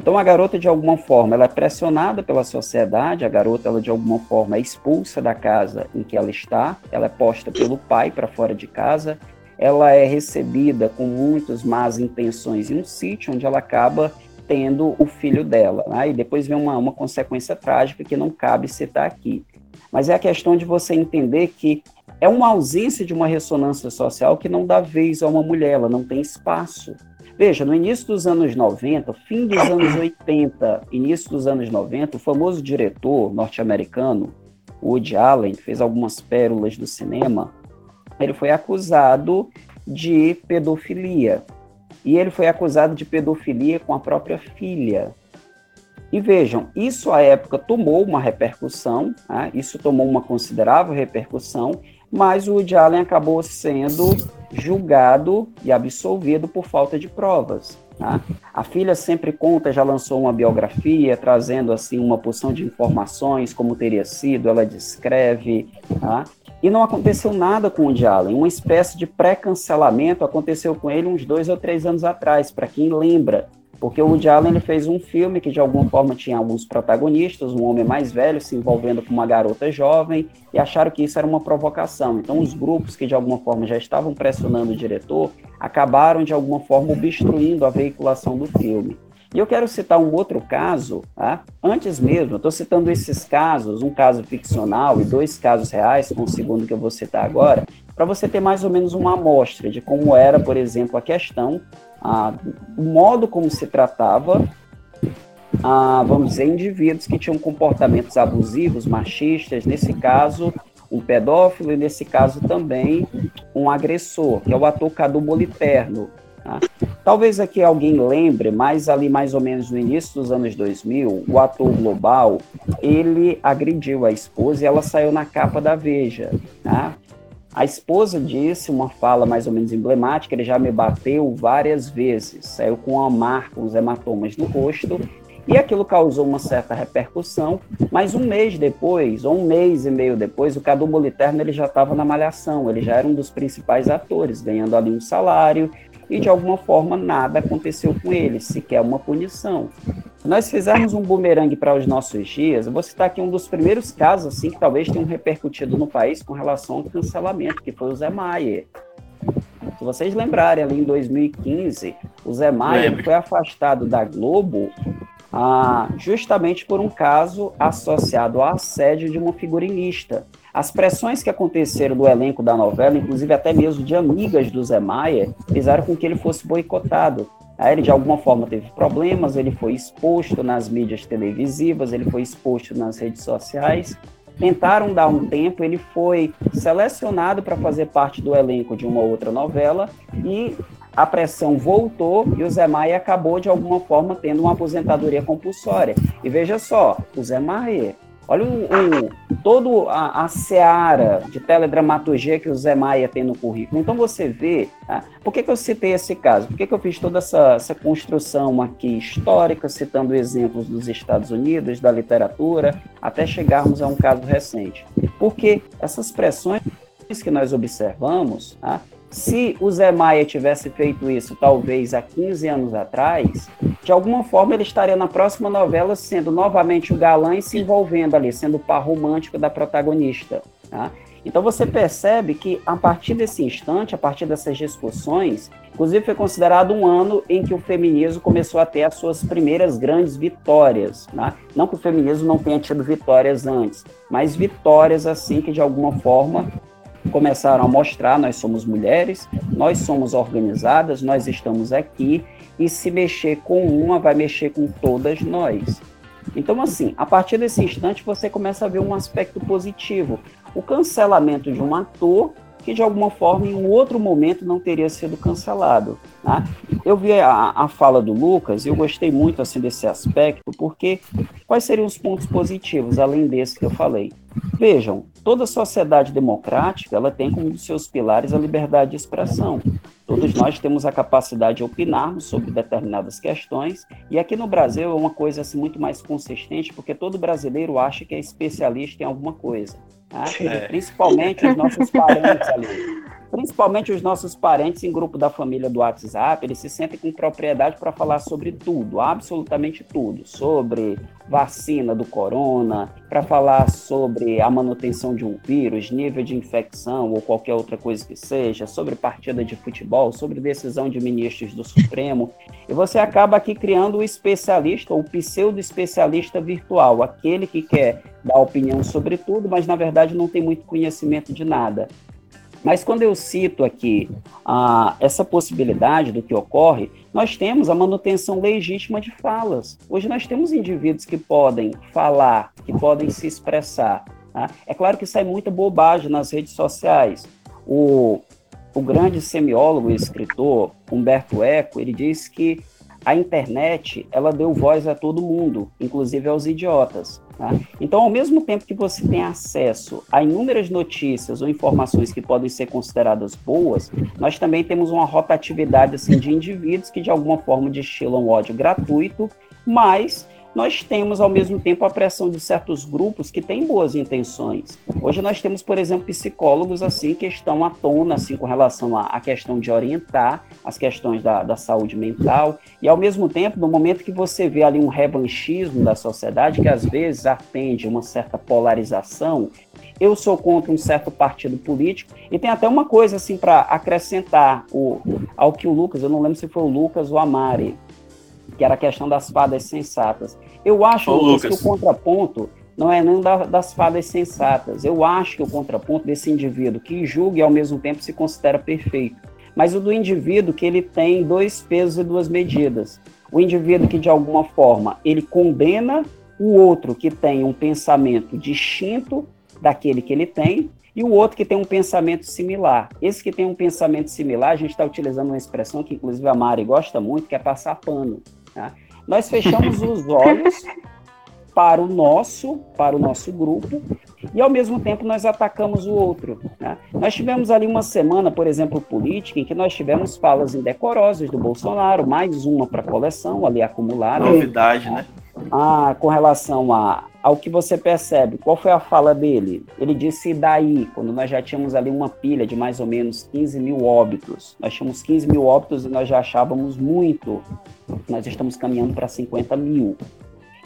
Então a garota de alguma forma ela é pressionada pela sociedade, a garota ela de alguma forma é expulsa da casa em que ela está, ela é posta pelo pai para fora de casa, ela é recebida com muitas más intenções em um sítio onde ela acaba tendo o filho dela, né? e depois vem uma, uma consequência trágica que não cabe citar aqui. Mas é a questão de você entender que é uma ausência de uma ressonância social que não dá vez a uma mulher, ela não tem espaço. Veja, no início dos anos 90, fim dos anos 80, início dos anos 90, o famoso diretor norte-americano, Woody Allen, fez algumas pérolas do cinema, ele foi acusado de pedofilia. E ele foi acusado de pedofilia com a própria filha. E vejam, isso à época tomou uma repercussão, né? isso tomou uma considerável repercussão, mas o Woody Allen acabou sendo julgado e absolvido por falta de provas. Tá? A filha sempre conta, já lançou uma biografia trazendo assim uma porção de informações, como teria sido, ela descreve. Tá? E não aconteceu nada com o Woody Allen. Uma espécie de pré-cancelamento aconteceu com ele uns dois ou três anos atrás, para quem lembra. Porque o Woody Allen ele fez um filme que de alguma forma tinha alguns protagonistas, um homem mais velho se envolvendo com uma garota jovem, e acharam que isso era uma provocação. Então os grupos que de alguma forma já estavam pressionando o diretor acabaram de alguma forma obstruindo a veiculação do filme. E eu quero citar um outro caso, tá? antes mesmo, estou citando esses casos, um caso ficcional e dois casos reais, com o segundo que eu vou citar agora, para você ter mais ou menos uma amostra de como era, por exemplo, a questão o modo como se tratava, vamos dizer, indivíduos que tinham comportamentos abusivos, machistas, nesse caso, um pedófilo e, nesse caso, também um agressor, que é o ator Cadu Moliterno. Tá? Talvez aqui alguém lembre, mas ali mais ou menos no início dos anos 2000, o ator global, ele agrediu a esposa e ela saiu na capa da Veja. Tá? A esposa disse uma fala mais ou menos emblemática: ele já me bateu várias vezes, saiu com uma marca, uns hematomas no rosto, e aquilo causou uma certa repercussão. Mas um mês depois, ou um mês e meio depois, o Cadu Boliterno ele já estava na malhação, ele já era um dos principais atores, ganhando ali um salário, e de alguma forma nada aconteceu com ele, sequer uma punição. Se nós fizermos um bumerangue para os nossos dias, eu vou citar aqui um dos primeiros casos assim que talvez tenham repercutido no país com relação ao cancelamento, que foi o Zé Maier. Se vocês lembrarem, ali em 2015, o Zé Maier foi afastado da Globo ah, justamente por um caso associado ao assédio de uma figurinista. As pressões que aconteceram do elenco da novela, inclusive até mesmo de amigas do Zé Maia, fizeram com que ele fosse boicotado. Aí ele de alguma forma teve problemas, ele foi exposto nas mídias televisivas, ele foi exposto nas redes sociais. Tentaram dar um tempo, ele foi selecionado para fazer parte do elenco de uma outra novela e a pressão voltou e o Zé Maia acabou de alguma forma tendo uma aposentadoria compulsória. E veja só, o Zé Maia Olha o, o todo a, a seara de teledramaturgia que o Zé Maia tem no currículo. Então você vê, tá? por que, que eu citei esse caso? Por que, que eu fiz toda essa, essa construção aqui histórica, citando exemplos dos Estados Unidos, da literatura, até chegarmos a um caso recente? Porque essas pressões que nós observamos, tá? Se o Zé Maia tivesse feito isso talvez há 15 anos atrás, de alguma forma ele estaria na próxima novela sendo novamente o galã e se envolvendo ali, sendo o par romântico da protagonista. Tá? Então você percebe que a partir desse instante, a partir dessas discussões, inclusive foi considerado um ano em que o feminismo começou a ter as suas primeiras grandes vitórias. Né? Não que o feminismo não tenha tido vitórias antes, mas vitórias assim que de alguma forma começaram a mostrar: nós somos mulheres, nós somos organizadas, nós estamos aqui, e se mexer com uma, vai mexer com todas nós. Então, assim, a partir desse instante, você começa a ver um aspecto positivo. O cancelamento de um ator que, de alguma forma, em um outro momento não teria sido cancelado. Né? Eu vi a, a fala do Lucas e eu gostei muito assim, desse aspecto, porque quais seriam os pontos positivos, além desse que eu falei? Vejam, toda sociedade democrática ela tem como um dos seus pilares a liberdade de expressão. Todos nós temos a capacidade de opinarmos sobre determinadas questões, e aqui no Brasil é uma coisa assim, muito mais consistente, porque todo brasileiro acha que é especialista em alguma coisa. Né? É. Principalmente os nossos parentes ali principalmente os nossos parentes em grupo da família do WhatsApp, eles se sentem com propriedade para falar sobre tudo, absolutamente tudo, sobre vacina do corona, para falar sobre a manutenção de um vírus, nível de infecção ou qualquer outra coisa que seja, sobre partida de futebol, sobre decisão de ministros do Supremo. E você acaba aqui criando o especialista ou pseudo-especialista virtual, aquele que quer dar opinião sobre tudo, mas na verdade não tem muito conhecimento de nada. Mas quando eu cito aqui ah, essa possibilidade do que ocorre, nós temos a manutenção legítima de falas. Hoje nós temos indivíduos que podem falar, que podem se expressar. Tá? É claro que sai muita bobagem nas redes sociais. O, o grande semiólogo e escritor Humberto Eco, ele diz que a internet ela deu voz a todo mundo, inclusive aos idiotas. Tá? Então, ao mesmo tempo que você tem acesso a inúmeras notícias ou informações que podem ser consideradas boas, nós também temos uma rotatividade assim, de indivíduos que de alguma forma destilam ódio gratuito, mas nós temos, ao mesmo tempo, a pressão de certos grupos que têm boas intenções. Hoje nós temos, por exemplo, psicólogos assim que estão à tona assim, com relação à, questão de orientar as questões da, da saúde mental, e ao mesmo tempo, no momento que você vê ali um revanchismo da sociedade, que às vezes atende uma certa polarização, eu sou contra um certo partido político, e tem até uma coisa assim para acrescentar o, ao que o Lucas, eu não lembro se foi o Lucas ou a Mari, que era a questão das fadas sensatas. Eu acho Lucas, que o contraponto não é nem da, das fadas sensatas. Eu acho que o contraponto desse indivíduo que julga e ao mesmo tempo se considera perfeito, mas o do indivíduo que ele tem dois pesos e duas medidas. O indivíduo que de alguma forma ele condena o outro que tem um pensamento distinto daquele que ele tem e o outro que tem um pensamento similar. Esse que tem um pensamento similar, a gente está utilizando uma expressão que inclusive a Mari gosta muito, que é passar pano. Tá? Nós fechamos os olhos para o nosso, para o nosso grupo, e ao mesmo tempo nós atacamos o outro. Né? Nós tivemos ali uma semana, por exemplo, política, em que nós tivemos falas indecorosas do Bolsonaro, mais uma para a coleção ali acumulada. Novidade, né? Ah, com relação a, ao que você percebe, qual foi a fala dele? Ele disse daí, quando nós já tínhamos ali uma pilha de mais ou menos 15 mil óbitos. Nós tínhamos 15 mil óbitos e nós já achávamos muito. Nós estamos caminhando para 50 mil.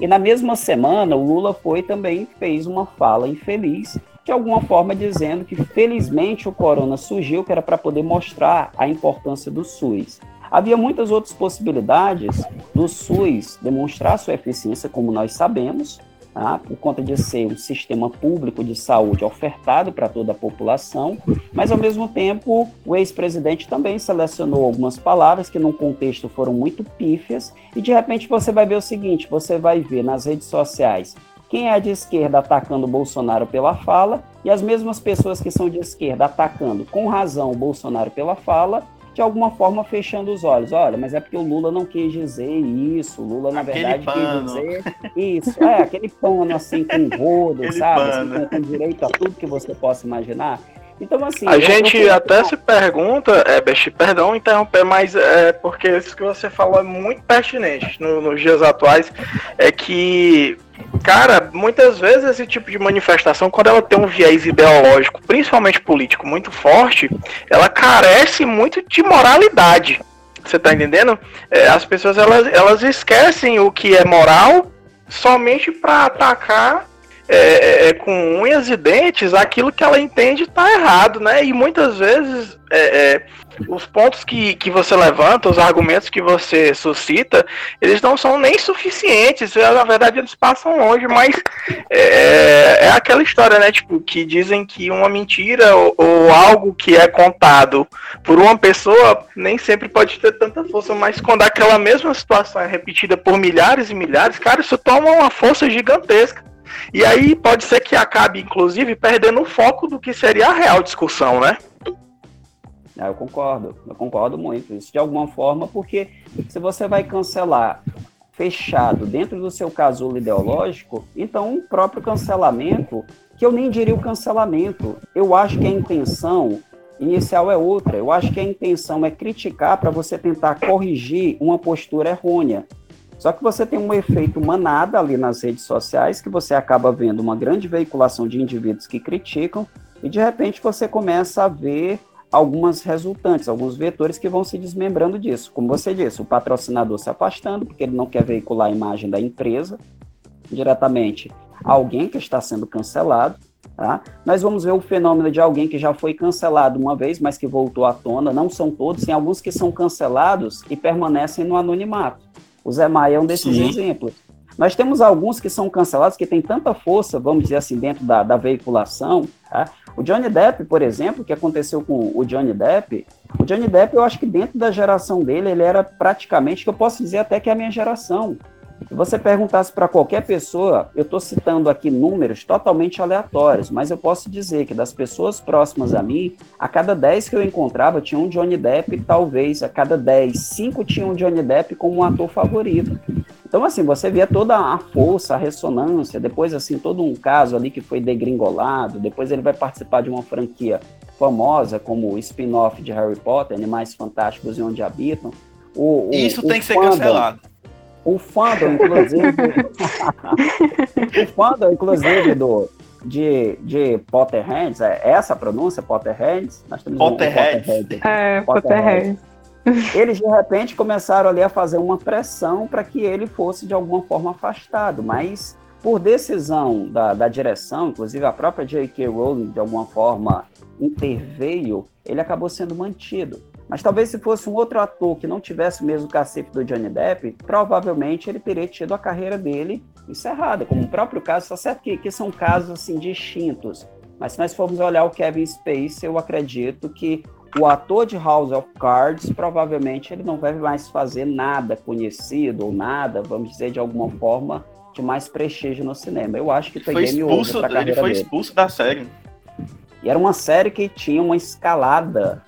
E na mesma semana, o Lula foi também fez uma fala infeliz, de alguma forma dizendo que felizmente o corona surgiu, que era para poder mostrar a importância do SUS. Havia muitas outras possibilidades do SUS demonstrar sua eficiência, como nós sabemos, tá? por conta de ser um sistema público de saúde ofertado para toda a população, mas ao mesmo tempo o ex-presidente também selecionou algumas palavras que num contexto foram muito pífias, e de repente você vai ver o seguinte, você vai ver nas redes sociais quem é de esquerda atacando o Bolsonaro pela fala e as mesmas pessoas que são de esquerda atacando com razão o Bolsonaro pela fala de alguma forma fechando os olhos. Olha, mas é porque o Lula não quis dizer isso, o Lula, na aquele verdade, pano. quis dizer isso. É, aquele pano assim com rodo, sabe? Assim, com, com direito a tudo que você possa imaginar. Então, assim. A gente até se pergunta, é, Best, perdão interromper, mas é porque isso que você falou é muito pertinente no, nos dias atuais. É que, cara, muitas vezes esse tipo de manifestação, quando ela tem um viés ideológico, principalmente político, muito forte, ela carece muito de moralidade. Você tá entendendo? É, as pessoas elas, elas esquecem o que é moral somente para atacar é, é, é, com unhas e dentes aquilo que ela entende está errado, né? E muitas vezes é, é, os pontos que, que você levanta, os argumentos que você suscita, eles não são nem suficientes. Na verdade, eles passam longe, mas é, é aquela história, né? Tipo, que dizem que uma mentira ou, ou, algo que é contado por uma pessoa nem sempre pode ter tanta força, mas quando aquela mesma situação é repetida por milhares e milhares, cara, isso toma uma força gigantesca. E aí pode ser que acabe, inclusive, perdendo o foco do que seria a real discussão, né? É, eu concordo, eu concordo muito. Isso de alguma forma, porque se você vai cancelar fechado dentro do seu casulo ideológico, então o próprio cancelamento, que eu nem diria o cancelamento, eu acho que a intenção inicial é outra. Eu acho que a intenção é criticar para você tentar corrigir uma postura errônea. Só que você tem um efeito manada ali nas redes sociais, que você acaba vendo uma grande veiculação de indivíduos que criticam, e de repente você começa a ver algumas resultantes, alguns vetores que vão se desmembrando disso. Como você disse, o patrocinador se afastando, porque ele não quer veicular a imagem da empresa diretamente alguém que está sendo cancelado. Tá? Nós vamos ver o fenômeno de alguém que já foi cancelado uma vez, mas que voltou à tona. Não são todos, tem alguns que são cancelados e permanecem no anonimato. O Zé Maia é um desses Sim. exemplos. Nós temos alguns que são cancelados, que têm tanta força, vamos dizer assim, dentro da, da veiculação. Tá? O Johnny Depp, por exemplo, o que aconteceu com o Johnny Depp, o Johnny Depp, eu acho que dentro da geração dele, ele era praticamente, que eu posso dizer até que é a minha geração. Se você perguntasse para qualquer pessoa, eu estou citando aqui números totalmente aleatórios, mas eu posso dizer que das pessoas próximas a mim, a cada 10 que eu encontrava tinha um Johnny Depp, talvez a cada 10, 5 tinham um Johnny Depp como um ator favorito. Então, assim, você via toda a força, a ressonância, depois, assim, todo um caso ali que foi degringolado, depois ele vai participar de uma franquia famosa, como o spin-off de Harry Potter, Animais Fantásticos e Onde Habitam. O, o, Isso tem que ser cancelado. O fandom, inclusive. o fandom, inclusive, do, de, de Potterheads, é essa a pronúncia, Potterheads? Nós temos Potterheads. Um Potterhead, é, Potterheads. Eles de repente começaram ali a fazer uma pressão para que ele fosse de alguma forma afastado, mas por decisão da, da direção, inclusive a própria J.K. Rowling de alguma forma interveio, ele acabou sendo mantido. Mas talvez se fosse um outro ator que não tivesse o mesmo cacife do Johnny Depp, provavelmente ele teria tido a carreira dele encerrada, como o próprio caso, só certo que, que são casos assim distintos. Mas se nós formos olhar o Kevin Spacey, eu acredito que o ator de House of Cards, provavelmente ele não vai mais fazer nada conhecido ou nada, vamos dizer de alguma forma, de mais prestígio no cinema. Eu acho que foi, foi expulso, Ele foi expulso da série. E era uma série que tinha uma escalada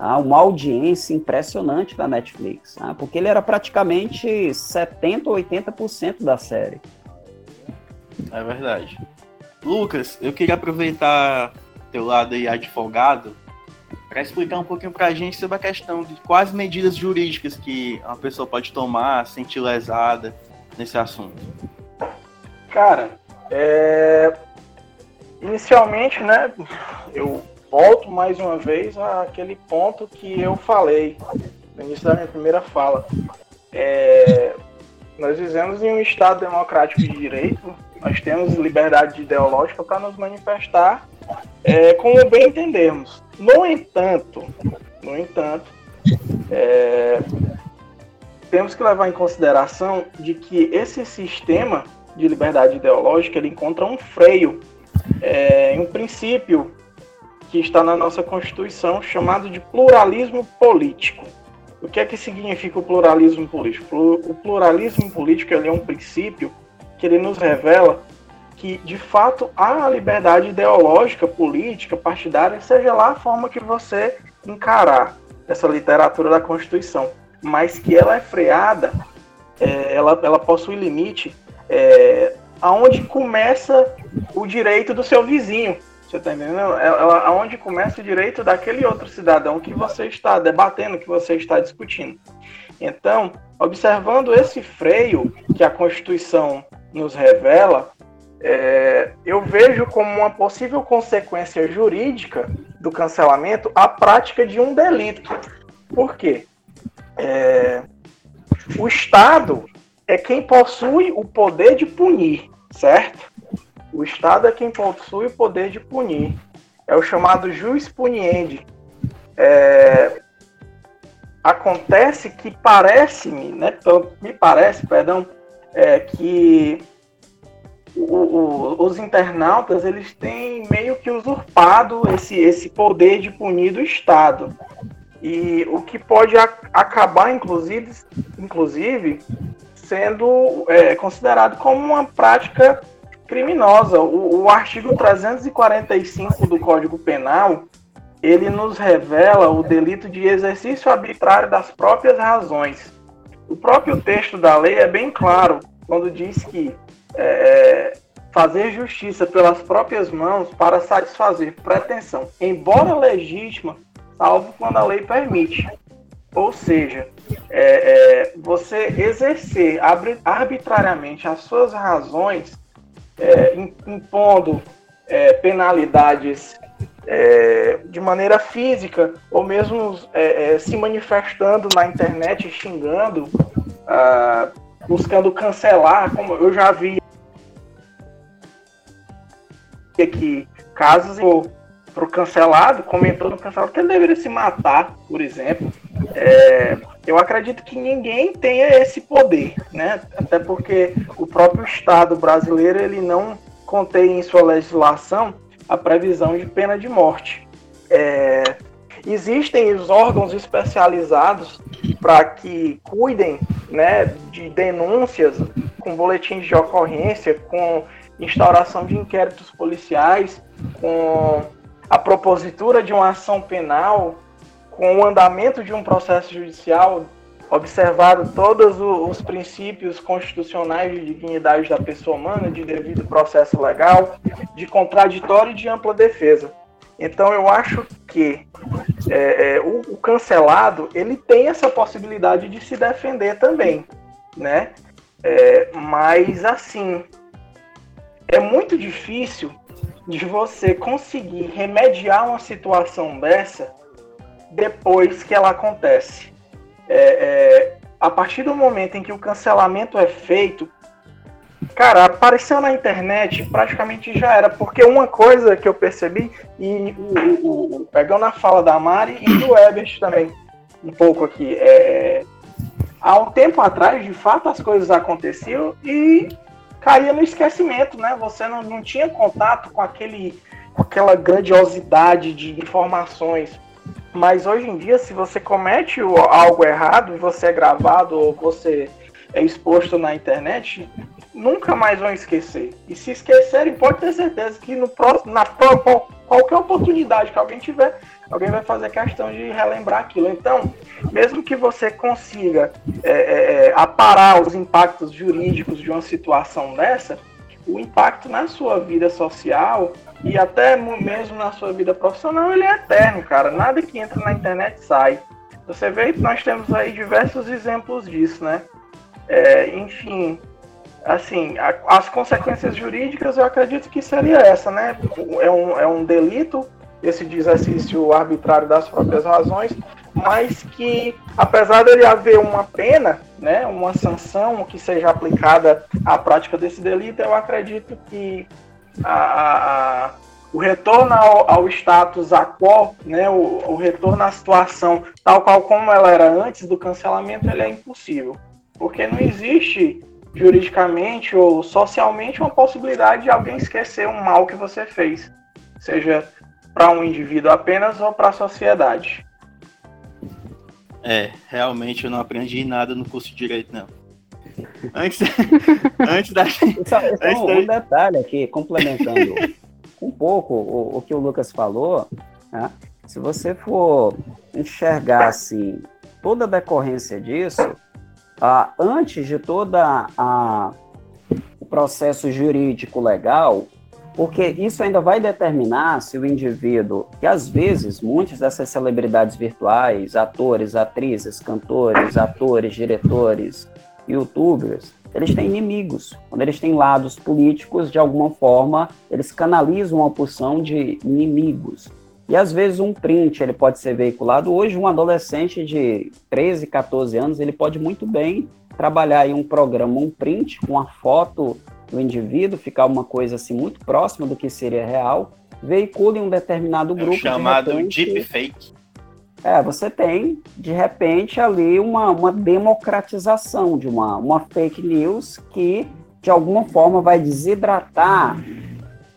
ah, uma audiência impressionante da Netflix, ah, porque ele era praticamente 70% ou 80% da série. É verdade. Lucas, eu queria aproveitar teu lado aí advogado para explicar um pouquinho para a gente sobre a questão de quais medidas jurídicas que uma pessoa pode tomar, sentir lesada nesse assunto. Cara, é... inicialmente, né, eu volto mais uma vez àquele ponto que eu falei no início da minha primeira fala. É, nós vivemos em um Estado democrático de direito, nós temos liberdade ideológica para nos manifestar é, como bem entendermos. No entanto, no entanto, é, temos que levar em consideração de que esse sistema de liberdade ideológica ele encontra um freio é, em um princípio que está na nossa Constituição, chamado de pluralismo político. O que é que significa o pluralismo político? O pluralismo político é um princípio que ele nos revela que, de fato, há a liberdade ideológica, política, partidária, seja lá a forma que você encarar essa literatura da Constituição, mas que ela é freada, é, ela, ela possui limite é, aonde começa o direito do seu vizinho, Você está entendendo? Ela, aonde começa o direito daquele outro cidadão que você está debatendo, que você está discutindo. Então, observando esse freio que a Constituição nos revela, é, eu vejo como uma possível consequência jurídica do cancelamento a prática de um delito. Por quê? É, o Estado é quem possui o poder de punir, certo? O Estado é quem possui o poder de punir. É o chamado juiz puniendi. É... Acontece que parece-me, né, me parece, perdão, é, que o, o, os internautas eles têm meio que usurpado esse, esse poder de punir do Estado. E o que pode a, acabar, inclusive, inclusive sendo é, considerado como uma prática criminosa. O, o artigo 345 do Código Penal ele nos revela o delito de exercício arbitrário das próprias razões. O próprio texto da lei é bem claro quando diz que é, fazer justiça pelas próprias mãos para satisfazer pretensão, embora legítima, salvo quando a lei permite. Ou seja, é, é, você exercer arbitrariamente as suas razões é, impondo é, penalidades é, de maneira física ou mesmo é, é, se manifestando na internet xingando, ah, buscando cancelar, como eu já vi aqui casos para o cancelado, comentou no cancelado que ele deveria se matar, por exemplo. É, eu acredito que ninguém tenha esse poder, né? Até porque próprio Estado brasileiro ele não contém em sua legislação a previsão de pena de morte. É, existem os órgãos especializados para que cuidem né, de denúncias com boletins de ocorrência, com instauração de inquéritos policiais, com a propositura de uma ação penal com o andamento de um processo judicial, observado todos os princípios constitucionais de dignidade da pessoa humana, de devido processo legal, de contraditório e de ampla defesa. Então eu acho que é, é, o, o, cancelado ele tem essa possibilidade de se defender também, né? É, mas assim é muito difícil de você conseguir remediar uma situação dessa depois que ela acontece. É, é, a partir do momento em que o cancelamento é feito, cara, apareceu na internet praticamente já era, porque uma coisa que eu percebi, e o, o, o pegando a fala da Mari e do Ebert também, um pouco aqui, é, há um tempo atrás, de fato, as coisas aconteciam e caía no esquecimento, né? Você não, não tinha contato com aquele com aquela grandiosidade de informações mas hoje em dia, se você comete algo errado e você é gravado ou você é exposto na internet, nunca mais vão esquecer. E se esquecerem, pode ter certeza que no próximo, na qualquer oportunidade que alguém tiver, alguém vai fazer questão de relembrar aquilo. Então, mesmo que você consiga é, é, é aparar os impactos jurídicos de uma situação dessa, o impacto na sua vida social e até mesmo na sua vida profissional, ele é eterno, cara. Nada que entra na internet sai. Você vê que nós temos aí diversos exemplos disso, né? É, enfim, assim, a, as consequências jurídicas eu acredito que seria essa, né? É um, é um delito esse exercício arbitrário das próprias razões, mas que, apesar dele haver uma pena, né, uma sanção que seja aplicada à prática desse delito, eu acredito que a, a, o retorno ao, ao, status quo, né, o, o, retorno à situação tal qual como ela era antes do cancelamento, ele é impossível. Porque não existe juridicamente ou socialmente uma possibilidade de alguém esquecer um mal que você fez, seja para um indivíduo apenas ou para a sociedade. É, realmente eu não aprendi nada no curso de direito, não. Antes, antes da. Só, só um, um detalhe aqui, complementando um pouco o, o, que o Lucas falou, né? se você for enxergar assim, toda a decorrência disso, ah, antes de toda a, o processo jurídico legal, porque isso ainda vai determinar se o indivíduo, que às vezes muitas dessas celebridades virtuais, atores, atrizes, cantores, atores, diretores, youtubers, eles têm inimigos. Quando eles têm lados políticos, de alguma forma, eles canalizam uma porção de inimigos. E às vezes um print ele pode ser veiculado. Hoje, um adolescente de 13, 14 anos, ele pode muito bem trabalhar em um programa, um print com a foto do indivíduo, ficar uma coisa assim muito próxima do que seria real, veicula em um determinado grupo. É chamado de repente, deepfake. É, você tem, de repente, ali uma, uma democratização de uma, uma fake news que, de alguma forma, vai desidratar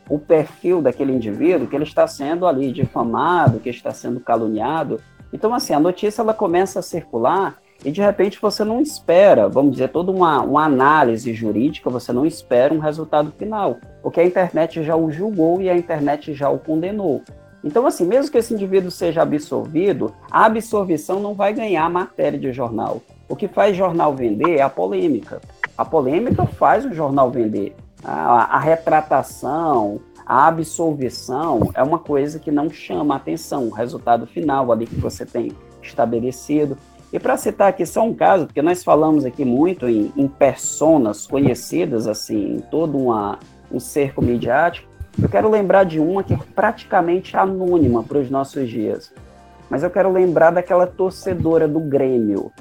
o perfil daquele indivíduo que ele está sendo ali difamado, que está sendo caluniado. Então, assim, a notícia ela começa a circular e de repente você não espera, vamos dizer, toda uma, uma análise jurídica, você não espera um resultado final, porque a internet já o julgou e a internet já o condenou. Então, assim, mesmo que esse indivíduo seja absolvido, a absolvição não vai ganhar matéria de jornal. O que faz jornal vender é a polêmica. A polêmica faz o jornal vender. A, a retratação, a absolvição é uma coisa que não chama a atenção, o resultado final ali que você tem estabelecido. E para citar aqui só um caso, porque nós falamos aqui muito em, em personas conhecidas, assim, em todo uma, um cerco midiático, eu quero lembrar de uma que é praticamente anônima para os nossos dias. Mas eu quero lembrar daquela torcedora do Grêmio,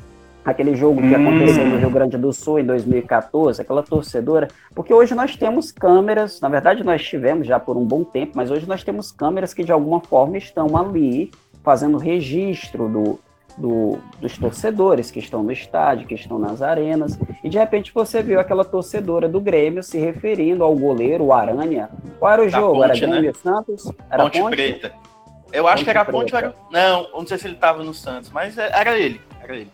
aquele jogo que hum. aconteceu no Rio Grande do Sul em 2014, aquela torcedora, porque hoje nós temos câmeras, na verdade nós tivemos já por um bom tempo, mas hoje nós temos câmeras que de alguma forma estão ali fazendo registro do, do, dos torcedores que estão no estádio, que estão nas arenas, e de repente você viu aquela torcedora do Grêmio se referindo ao goleiro, o Aranha. Qual era o da jogo? Ponte, era Grêmio né? Santos? Era Ponte, Ponte, Preta. Eu acho Ponte que era Preta. Ponte, era... não, não sei se ele estava no Santos, mas é, era ele, era ele.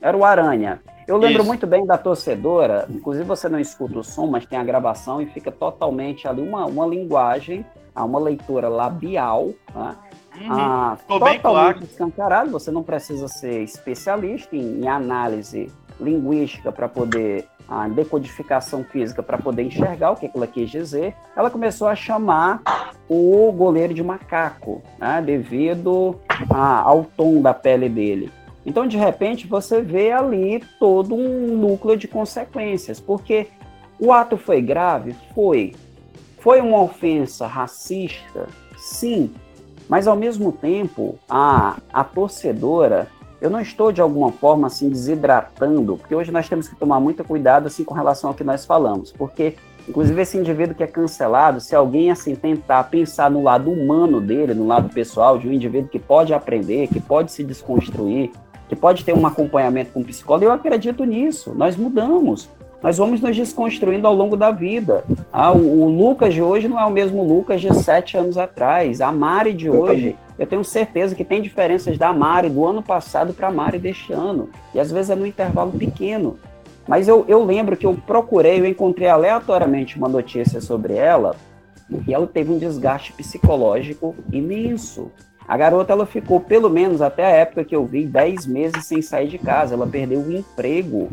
Era o Aranha. Eu lembro Isso. muito bem da torcedora, inclusive você não escuta o som, mas tem a gravação e fica totalmente ali uma, uma linguagem, uma leitura labial, né? Uhum. Ah, claro. escancarado, você não precisa ser especialista em, em análise linguística para poder, a decodificação física para poder enxergar o que ela quis dizer, ela começou a chamar o goleiro de macaco, né, devido a, ao tom da pele dele. Então, de repente, você vê ali todo um núcleo de consequências, porque o ato foi grave? Foi. Foi uma ofensa racista? Sim. Mas ao mesmo tempo, a, a torcedora, eu não estou de alguma forma assim desidratando, porque hoje nós temos que tomar muito cuidado assim com relação ao que nós falamos, porque inclusive esse indivíduo que é cancelado, se alguém assim tentar pensar no lado humano dele, no lado pessoal de um indivíduo que pode aprender, que pode se desconstruir, que pode ter um acompanhamento com psicólogo, eu acredito nisso. Nós mudamos nós vamos nos desconstruindo ao longo da vida. Ah, o, o, Lucas de hoje não é o mesmo Lucas de sete anos atrás. A Mari de hoje, eu tenho certeza que tem diferenças da Mari do ano passado para a Mari deste ano. E às vezes é num intervalo pequeno. Mas eu, eu lembro que eu procurei, eu encontrei aleatoriamente uma notícia sobre ela, e ela teve um desgaste psicológico imenso. A garota ela ficou, pelo menos até a época que eu vi, 10 meses sem sair de casa. Ela perdeu o emprego.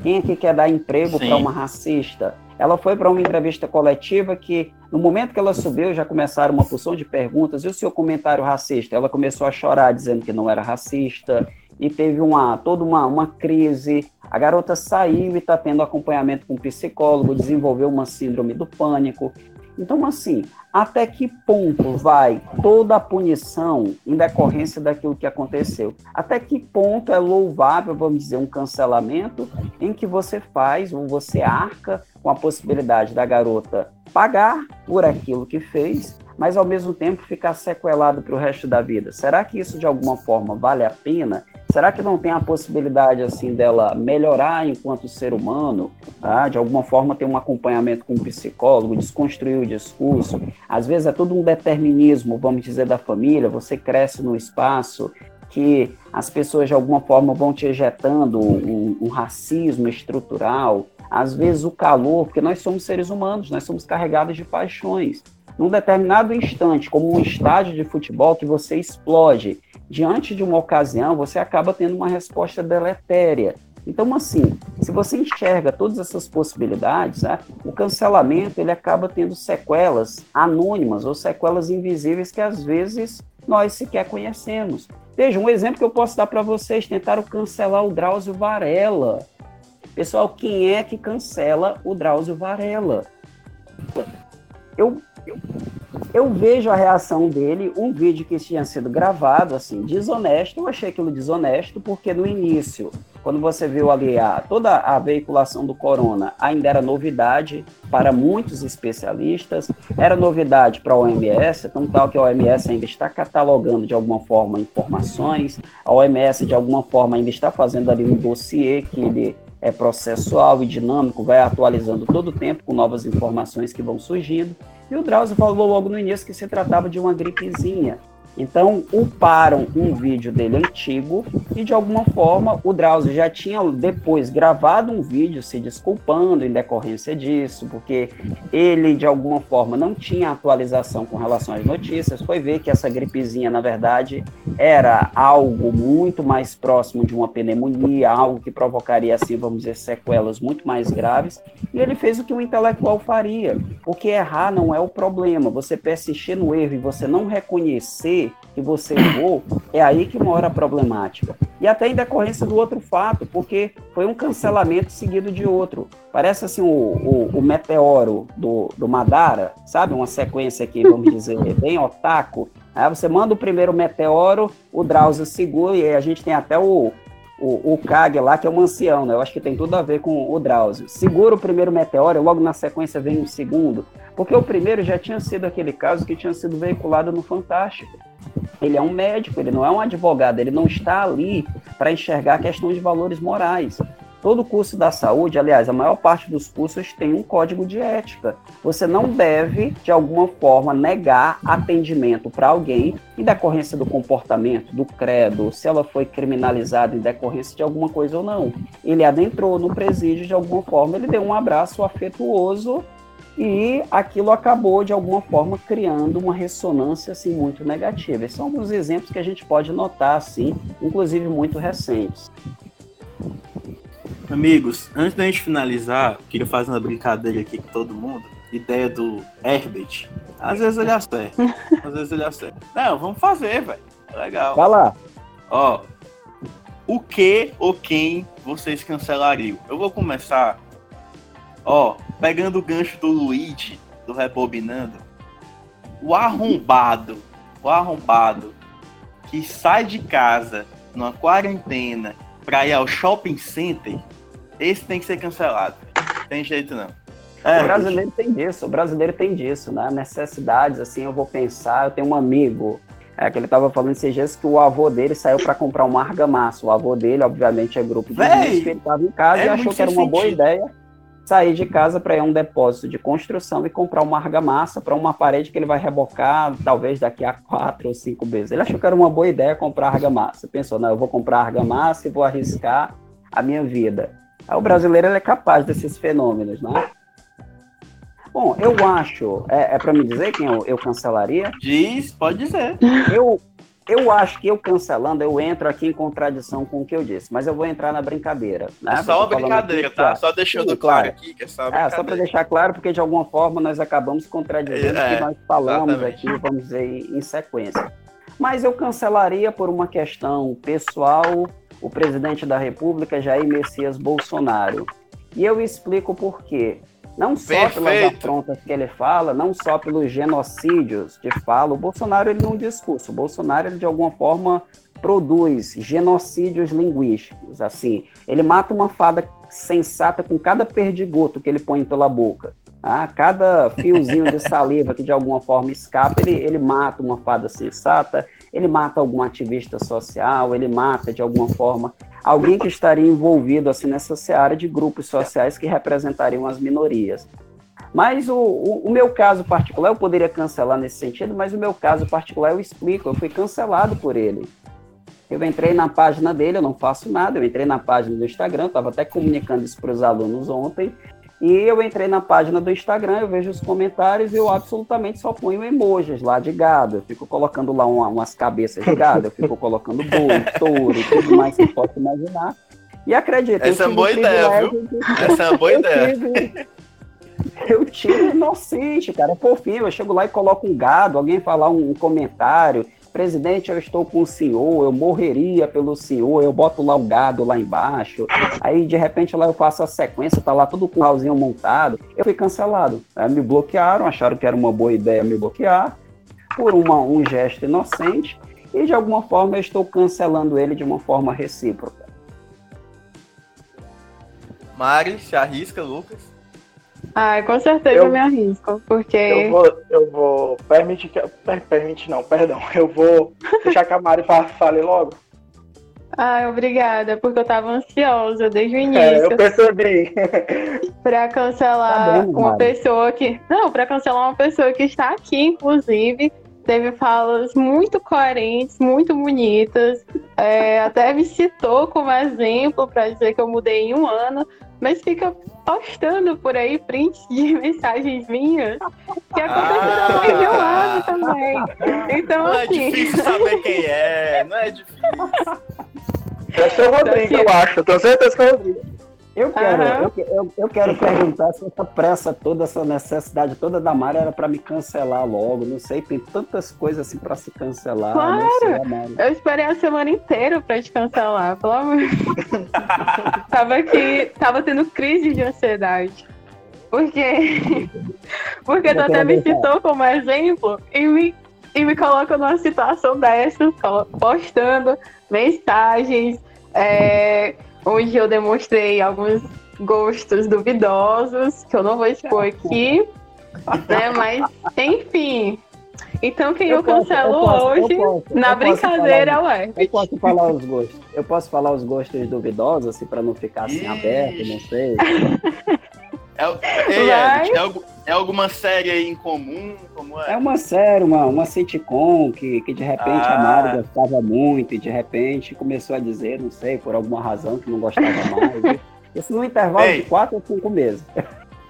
Quem é que quer dar emprego para uma racista? Ela foi para uma entrevista coletiva que, no momento que ela subiu, já começaram uma porção de perguntas. E o seu comentário racista? Ela começou a chorar, dizendo que não era racista. E teve uma, toda uma, uma crise. A garota saiu e está tendo acompanhamento com um psicólogo, desenvolveu uma síndrome do pânico. Então, assim, até que ponto vai toda a punição em decorrência daquilo que aconteceu? Até que ponto é louvável, vamos dizer, um cancelamento em que você faz ou você arca com a possibilidade da garota pagar por aquilo que fez, mas ao mesmo tempo ficar sequelado para o resto da vida? Será que isso de alguma forma vale a pena? Será que não tem a possibilidade assim dela melhorar enquanto ser humano, tá? de alguma forma ter um acompanhamento com um psicólogo, desconstruir o discurso? Às vezes é todo um determinismo, vamos dizer, da família. Você cresce no espaço que as pessoas de alguma forma vão te ejetando um, um racismo estrutural. Às vezes o calor, porque nós somos seres humanos, nós somos carregados de paixões num determinado instante, como um estádio de futebol que você explode, diante de uma ocasião, você acaba tendo uma resposta deletéria. Então, assim, Se você enxerga todas essas possibilidades, né, o cancelamento ele acaba tendo sequelas anônimas ou sequelas invisíveis que às vezes nós sequer conhecemos. Veja, um exemplo que eu posso dar para vocês: tentaram cancelar o Drauzio Varela. Pessoal, quem é que cancela o Drauzio Varela? Eu, eu, eu vejo a reação dele, um vídeo que tinha sido gravado, assim, desonesto. Eu achei aquilo desonesto, porque no início, quando você viu ali a, toda a veiculação do corona, ainda era novidade para muitos especialistas, era novidade para a OMS, tão tal que a OMS ainda está catalogando de alguma forma informações, a OMS de alguma forma ainda está fazendo ali um dossiê que ele é processual e dinâmico, vai atualizando todo o tempo com novas informações que vão surgindo. E o Drauzio falou logo no início que se tratava de uma gripezinha. Então, uparam um vídeo dele antigo e, de alguma forma, o Drauzio já tinha depois gravado um vídeo se desculpando em decorrência disso, porque ele, de alguma forma, não tinha atualização com relação às notícias. Foi ver que essa gripezinha, na verdade, era algo muito mais próximo de uma pneumonia, algo que provocaria, assim, vamos dizer, sequelas muito mais graves. E ele fez o que um intelectual faria, porque errar não é o problema. Você persistir no erro e você não reconhecer que você errou, é aí que mora a problemática. E até em decorrência do outro fato, porque foi um cancelamento seguido de outro. Parece assim o, o, o meteoro do, do Madara, sabe? Uma sequência aqui, vamos dizer, bem otaku. Aí você manda o primeiro meteoro, o Drauzio segura, e a gente tem até o, o, o Kage lá, que é um ancião, né? Eu acho que tem tudo a ver com o Drauzio. Segura o primeiro meteoro, logo na sequência vem o segundo. Porque o primeiro já tinha sido aquele caso que tinha sido veiculado no Fantástico. Ele é um médico, ele não é um advogado, ele não está ali para enxergar a questão de valores morais. Todo curso da saúde, aliás, a maior parte dos cursos tem um código de ética. Você não deve, de alguma forma, negar atendimento para alguém em decorrência do comportamento, do credo, se ela foi criminalizada em decorrência de alguma coisa ou não. Ele adentrou no presídio de alguma forma, ele deu um abraço afetuoso e aquilo acabou de alguma forma criando uma ressonância assim muito negativa. Esses são alguns exemplos que a gente pode notar assim, inclusive muito recentes. Amigos, antes da gente finalizar, queria fazer uma brincadeira aqui com todo mundo. Ideia do Herbert. Às vezes ele acerta. Às vezes ele acerta. Não, vamos fazer, velho. Legal. Vai lá. Ó, o que ou quem vocês cancelariam? Eu vou começar Ó, pegando o gancho do Luigi, do Rebobinando, o arrombado, o arrombado que sai de casa numa quarentena pra ir ao shopping center, esse tem que ser cancelado. Tem jeito não. É, o brasileiro tem disso, o brasileiro tem disso, né? Necessidades, assim, eu vou pensar, eu tenho um amigo é, que ele tava falando esses dias que o avô dele saiu para comprar uma argamassa. O avô dele, obviamente, é grupo de Véi, risco, ele tava em casa é e achou que era uma sentido. boa ideia sair de casa para ir a um depósito de construção e comprar uma argamassa para uma parede que ele vai rebocar, talvez daqui a quatro ou cinco meses. Ele achou que era uma boa ideia comprar argamassa. Pensou, não, eu vou comprar argamassa e vou arriscar a minha vida. Aí o brasileiro é capaz desses fenômenos, né? Bom, eu acho, é, é para me dizer quem eu, eu cancelaria? Diz, pode dizer. Eu, eu acho que eu cancelando, eu entro aqui em contradição com o que eu disse, mas eu vou entrar na brincadeira. Né? É só uma brincadeira, aqui, tá? Só deixando Sim, claro aqui que é só É, só para deixar claro, porque de alguma forma nós acabamos contradizendo é, o que nós falamos exatamente. aqui, vamos dizer, em sequência. Mas eu cancelaria por uma questão pessoal o presidente da República, Jair Messias Bolsonaro. E eu explico por quê. Não só Perfeito. pelas afrontas que ele fala, não só pelos genocídios que fala. O Bolsonaro ele não discurso. O Bolsonaro ele de alguma forma produz genocídios linguísticos. Assim, ele mata uma fada sensata com cada perdigoto que ele põe pela boca. Ah, cada fiozinho de saliva que de alguma forma escapa, ele, ele mata uma fada sensata, ele mata algum ativista social, ele mata de alguma forma alguém que estaria envolvido assim nessa seara de grupos sociais que representariam as minorias. Mas o, o, o, meu caso particular, eu poderia cancelar nesse sentido, mas o meu caso particular eu explico, eu fui cancelado por ele. Eu entrei na página dele, eu não faço nada, eu entrei na página do Instagram, estava até comunicando isso para os alunos ontem, e eu entrei na página do Instagram, eu vejo os comentários e eu absolutamente só ponho emojis lá de gado. Eu fico colocando lá uma, umas cabeças de gado, eu fico colocando boi, touro, tudo mais que posso imaginar. E acredita, Essa é uma boa ideia, viu? Essa é uma boa ideia. eu tiro inocente, cara, é fofinho. Eu chego lá e coloco um gado, alguém falar um, comentário. Presidente, eu estou com o senhor, eu morreria pelo senhor, eu boto lá o gado lá embaixo. Aí, de repente, lá eu faço a sequência, tá lá tudo com o rauzinho montado. Eu fui cancelado. Me bloquearam, acharam que era uma boa ideia me bloquear, por uma, um gesto inocente. E, de alguma forma, eu estou cancelando ele de uma forma recíproca. Mari, se arrisca, Lucas. Ai, com certeza eu, eu me arrisco, porque. Eu vou, eu vou. Permite que. Per, permite não, perdão. Eu vou deixar que a Mari fale logo. Ai, obrigada, porque eu tava ansiosa desde o início. É, eu percebi. pra cancelar tá bem, uma Mari. pessoa que. Não, pra cancelar uma pessoa que está aqui, inclusive. Teve falas muito coerentes, muito bonitas. É, até me citou como exemplo para dizer que eu mudei em um ano mas fica postando por aí prints de mensagens minhas que aconteceram ah, um ano também. Então, não assim... é difícil saber quem é, não é difícil. Deve ser o Rodrigo, eu acho. Eu tenho certeza que é o Rodrigo. Eu quero, eu, eu, eu, quero perguntar se essa pressa toda, essa necessidade toda da Mari era para me cancelar logo. Não sei, tem tantas coisas assim para se cancelar. Claro! Sei, eu esperei a semana inteira para te cancelar, pelo amor Tava aqui, tava tendo crise de ansiedade. Porque, porque tu até me citou como exemplo e me, e me coloca numa situação dessas, postando mensagens. É, onde eu demonstrei alguns gostos duvidosos, que eu não vou expor aqui, né? Mas, enfim. Então, quem eu, eu cancelo eu posso, hoje, eu posso, na brincadeira, falar, ué. Eu posso falar os gostos. Eu posso falar os gostos duvidosos, assim, para não ficar assim aberto, não sei. É, é, é, é, alguma série aí em comum? Como é? é uma série, uma, uma sitcom que, que de repente ah. a Mari gostava muito e de repente começou a dizer, não sei, por alguma razão que não gostava mais. Isso num intervalo Ei, de quatro ou cinco meses.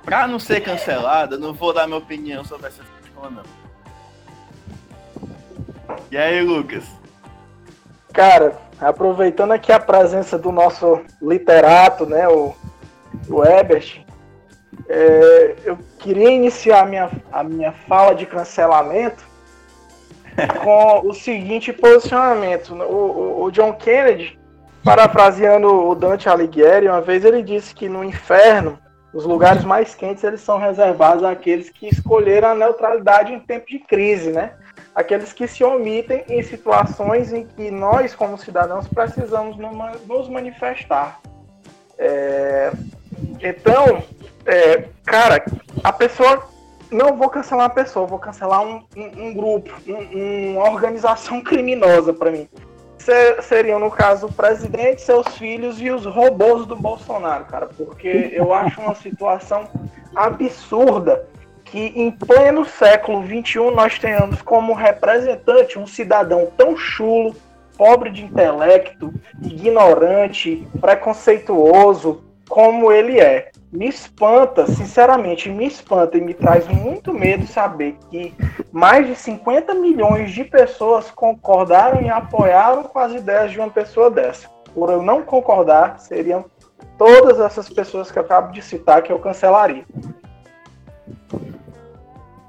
Pra não ser cancelada, não vou dar minha opinião sobre essa sitcom, não. E aí, Lucas? Cara, aproveitando aqui a presença do nosso literato, né, o, o Ebert, é, eu queria iniciar a minha, a minha fala de cancelamento com o seguinte posicionamento. O, o, o, John Kennedy, parafraseando o Dante Alighieri, uma vez ele disse que no inferno os lugares mais quentes eles são reservados àqueles que escolheram a neutralidade em tempo de crise, né? Aqueles que se omitem em situações em que nós, como cidadãos, precisamos nos manifestar. É... Então, é, cara, a pessoa. Não vou cancelar uma pessoa, vou cancelar um, um, um grupo, um, uma organização criminosa para mim. seriam, no caso, o presidente, seus filhos e os robôs do Bolsonaro, cara. Porque eu acho uma situação absurda que em pleno século XXI nós tenhamos como representante um cidadão tão chulo, pobre de intelecto, ignorante, preconceituoso como ele é me espanta, sinceramente, me espanta e me traz muito medo saber que mais de 50 milhões de pessoas concordaram e apoiaram com as ideias de uma pessoa dessa. Por eu não concordar, seriam todas essas pessoas que eu acabo de citar que eu cancelaria.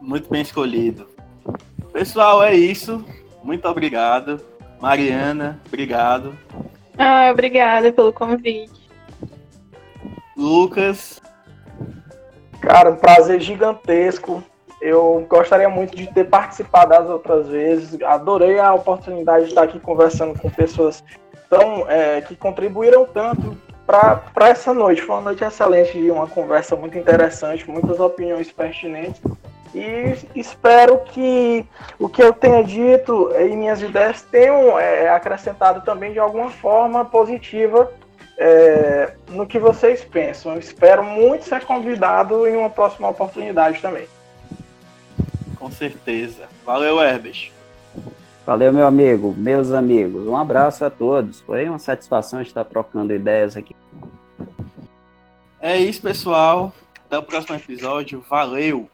Muito bem escolhido. Pessoal, é isso. Muito obrigado. Mariana, obrigado. Ah, obrigada pelo convite. Lucas. Cara, um prazer gigantesco. Eu gostaria muito de ter participado das outras vezes. Adorei a oportunidade de estar aqui conversando com pessoas tão, é, que contribuíram tanto para essa noite. Foi uma noite excelente e uma conversa muito interessante, muitas opiniões pertinentes. E espero que o que eu tenha dito e minhas ideias tenham é, acrescentado também de alguma forma positiva é, no que vocês pensam. Eu espero muito ser convidado em uma próxima oportunidade também. Com certeza. Valeu, Herbert. Valeu, meu amigo, meus amigos. Um abraço a todos. Foi uma satisfação estar trocando ideias aqui. É isso, pessoal. Até o próximo episódio. Valeu!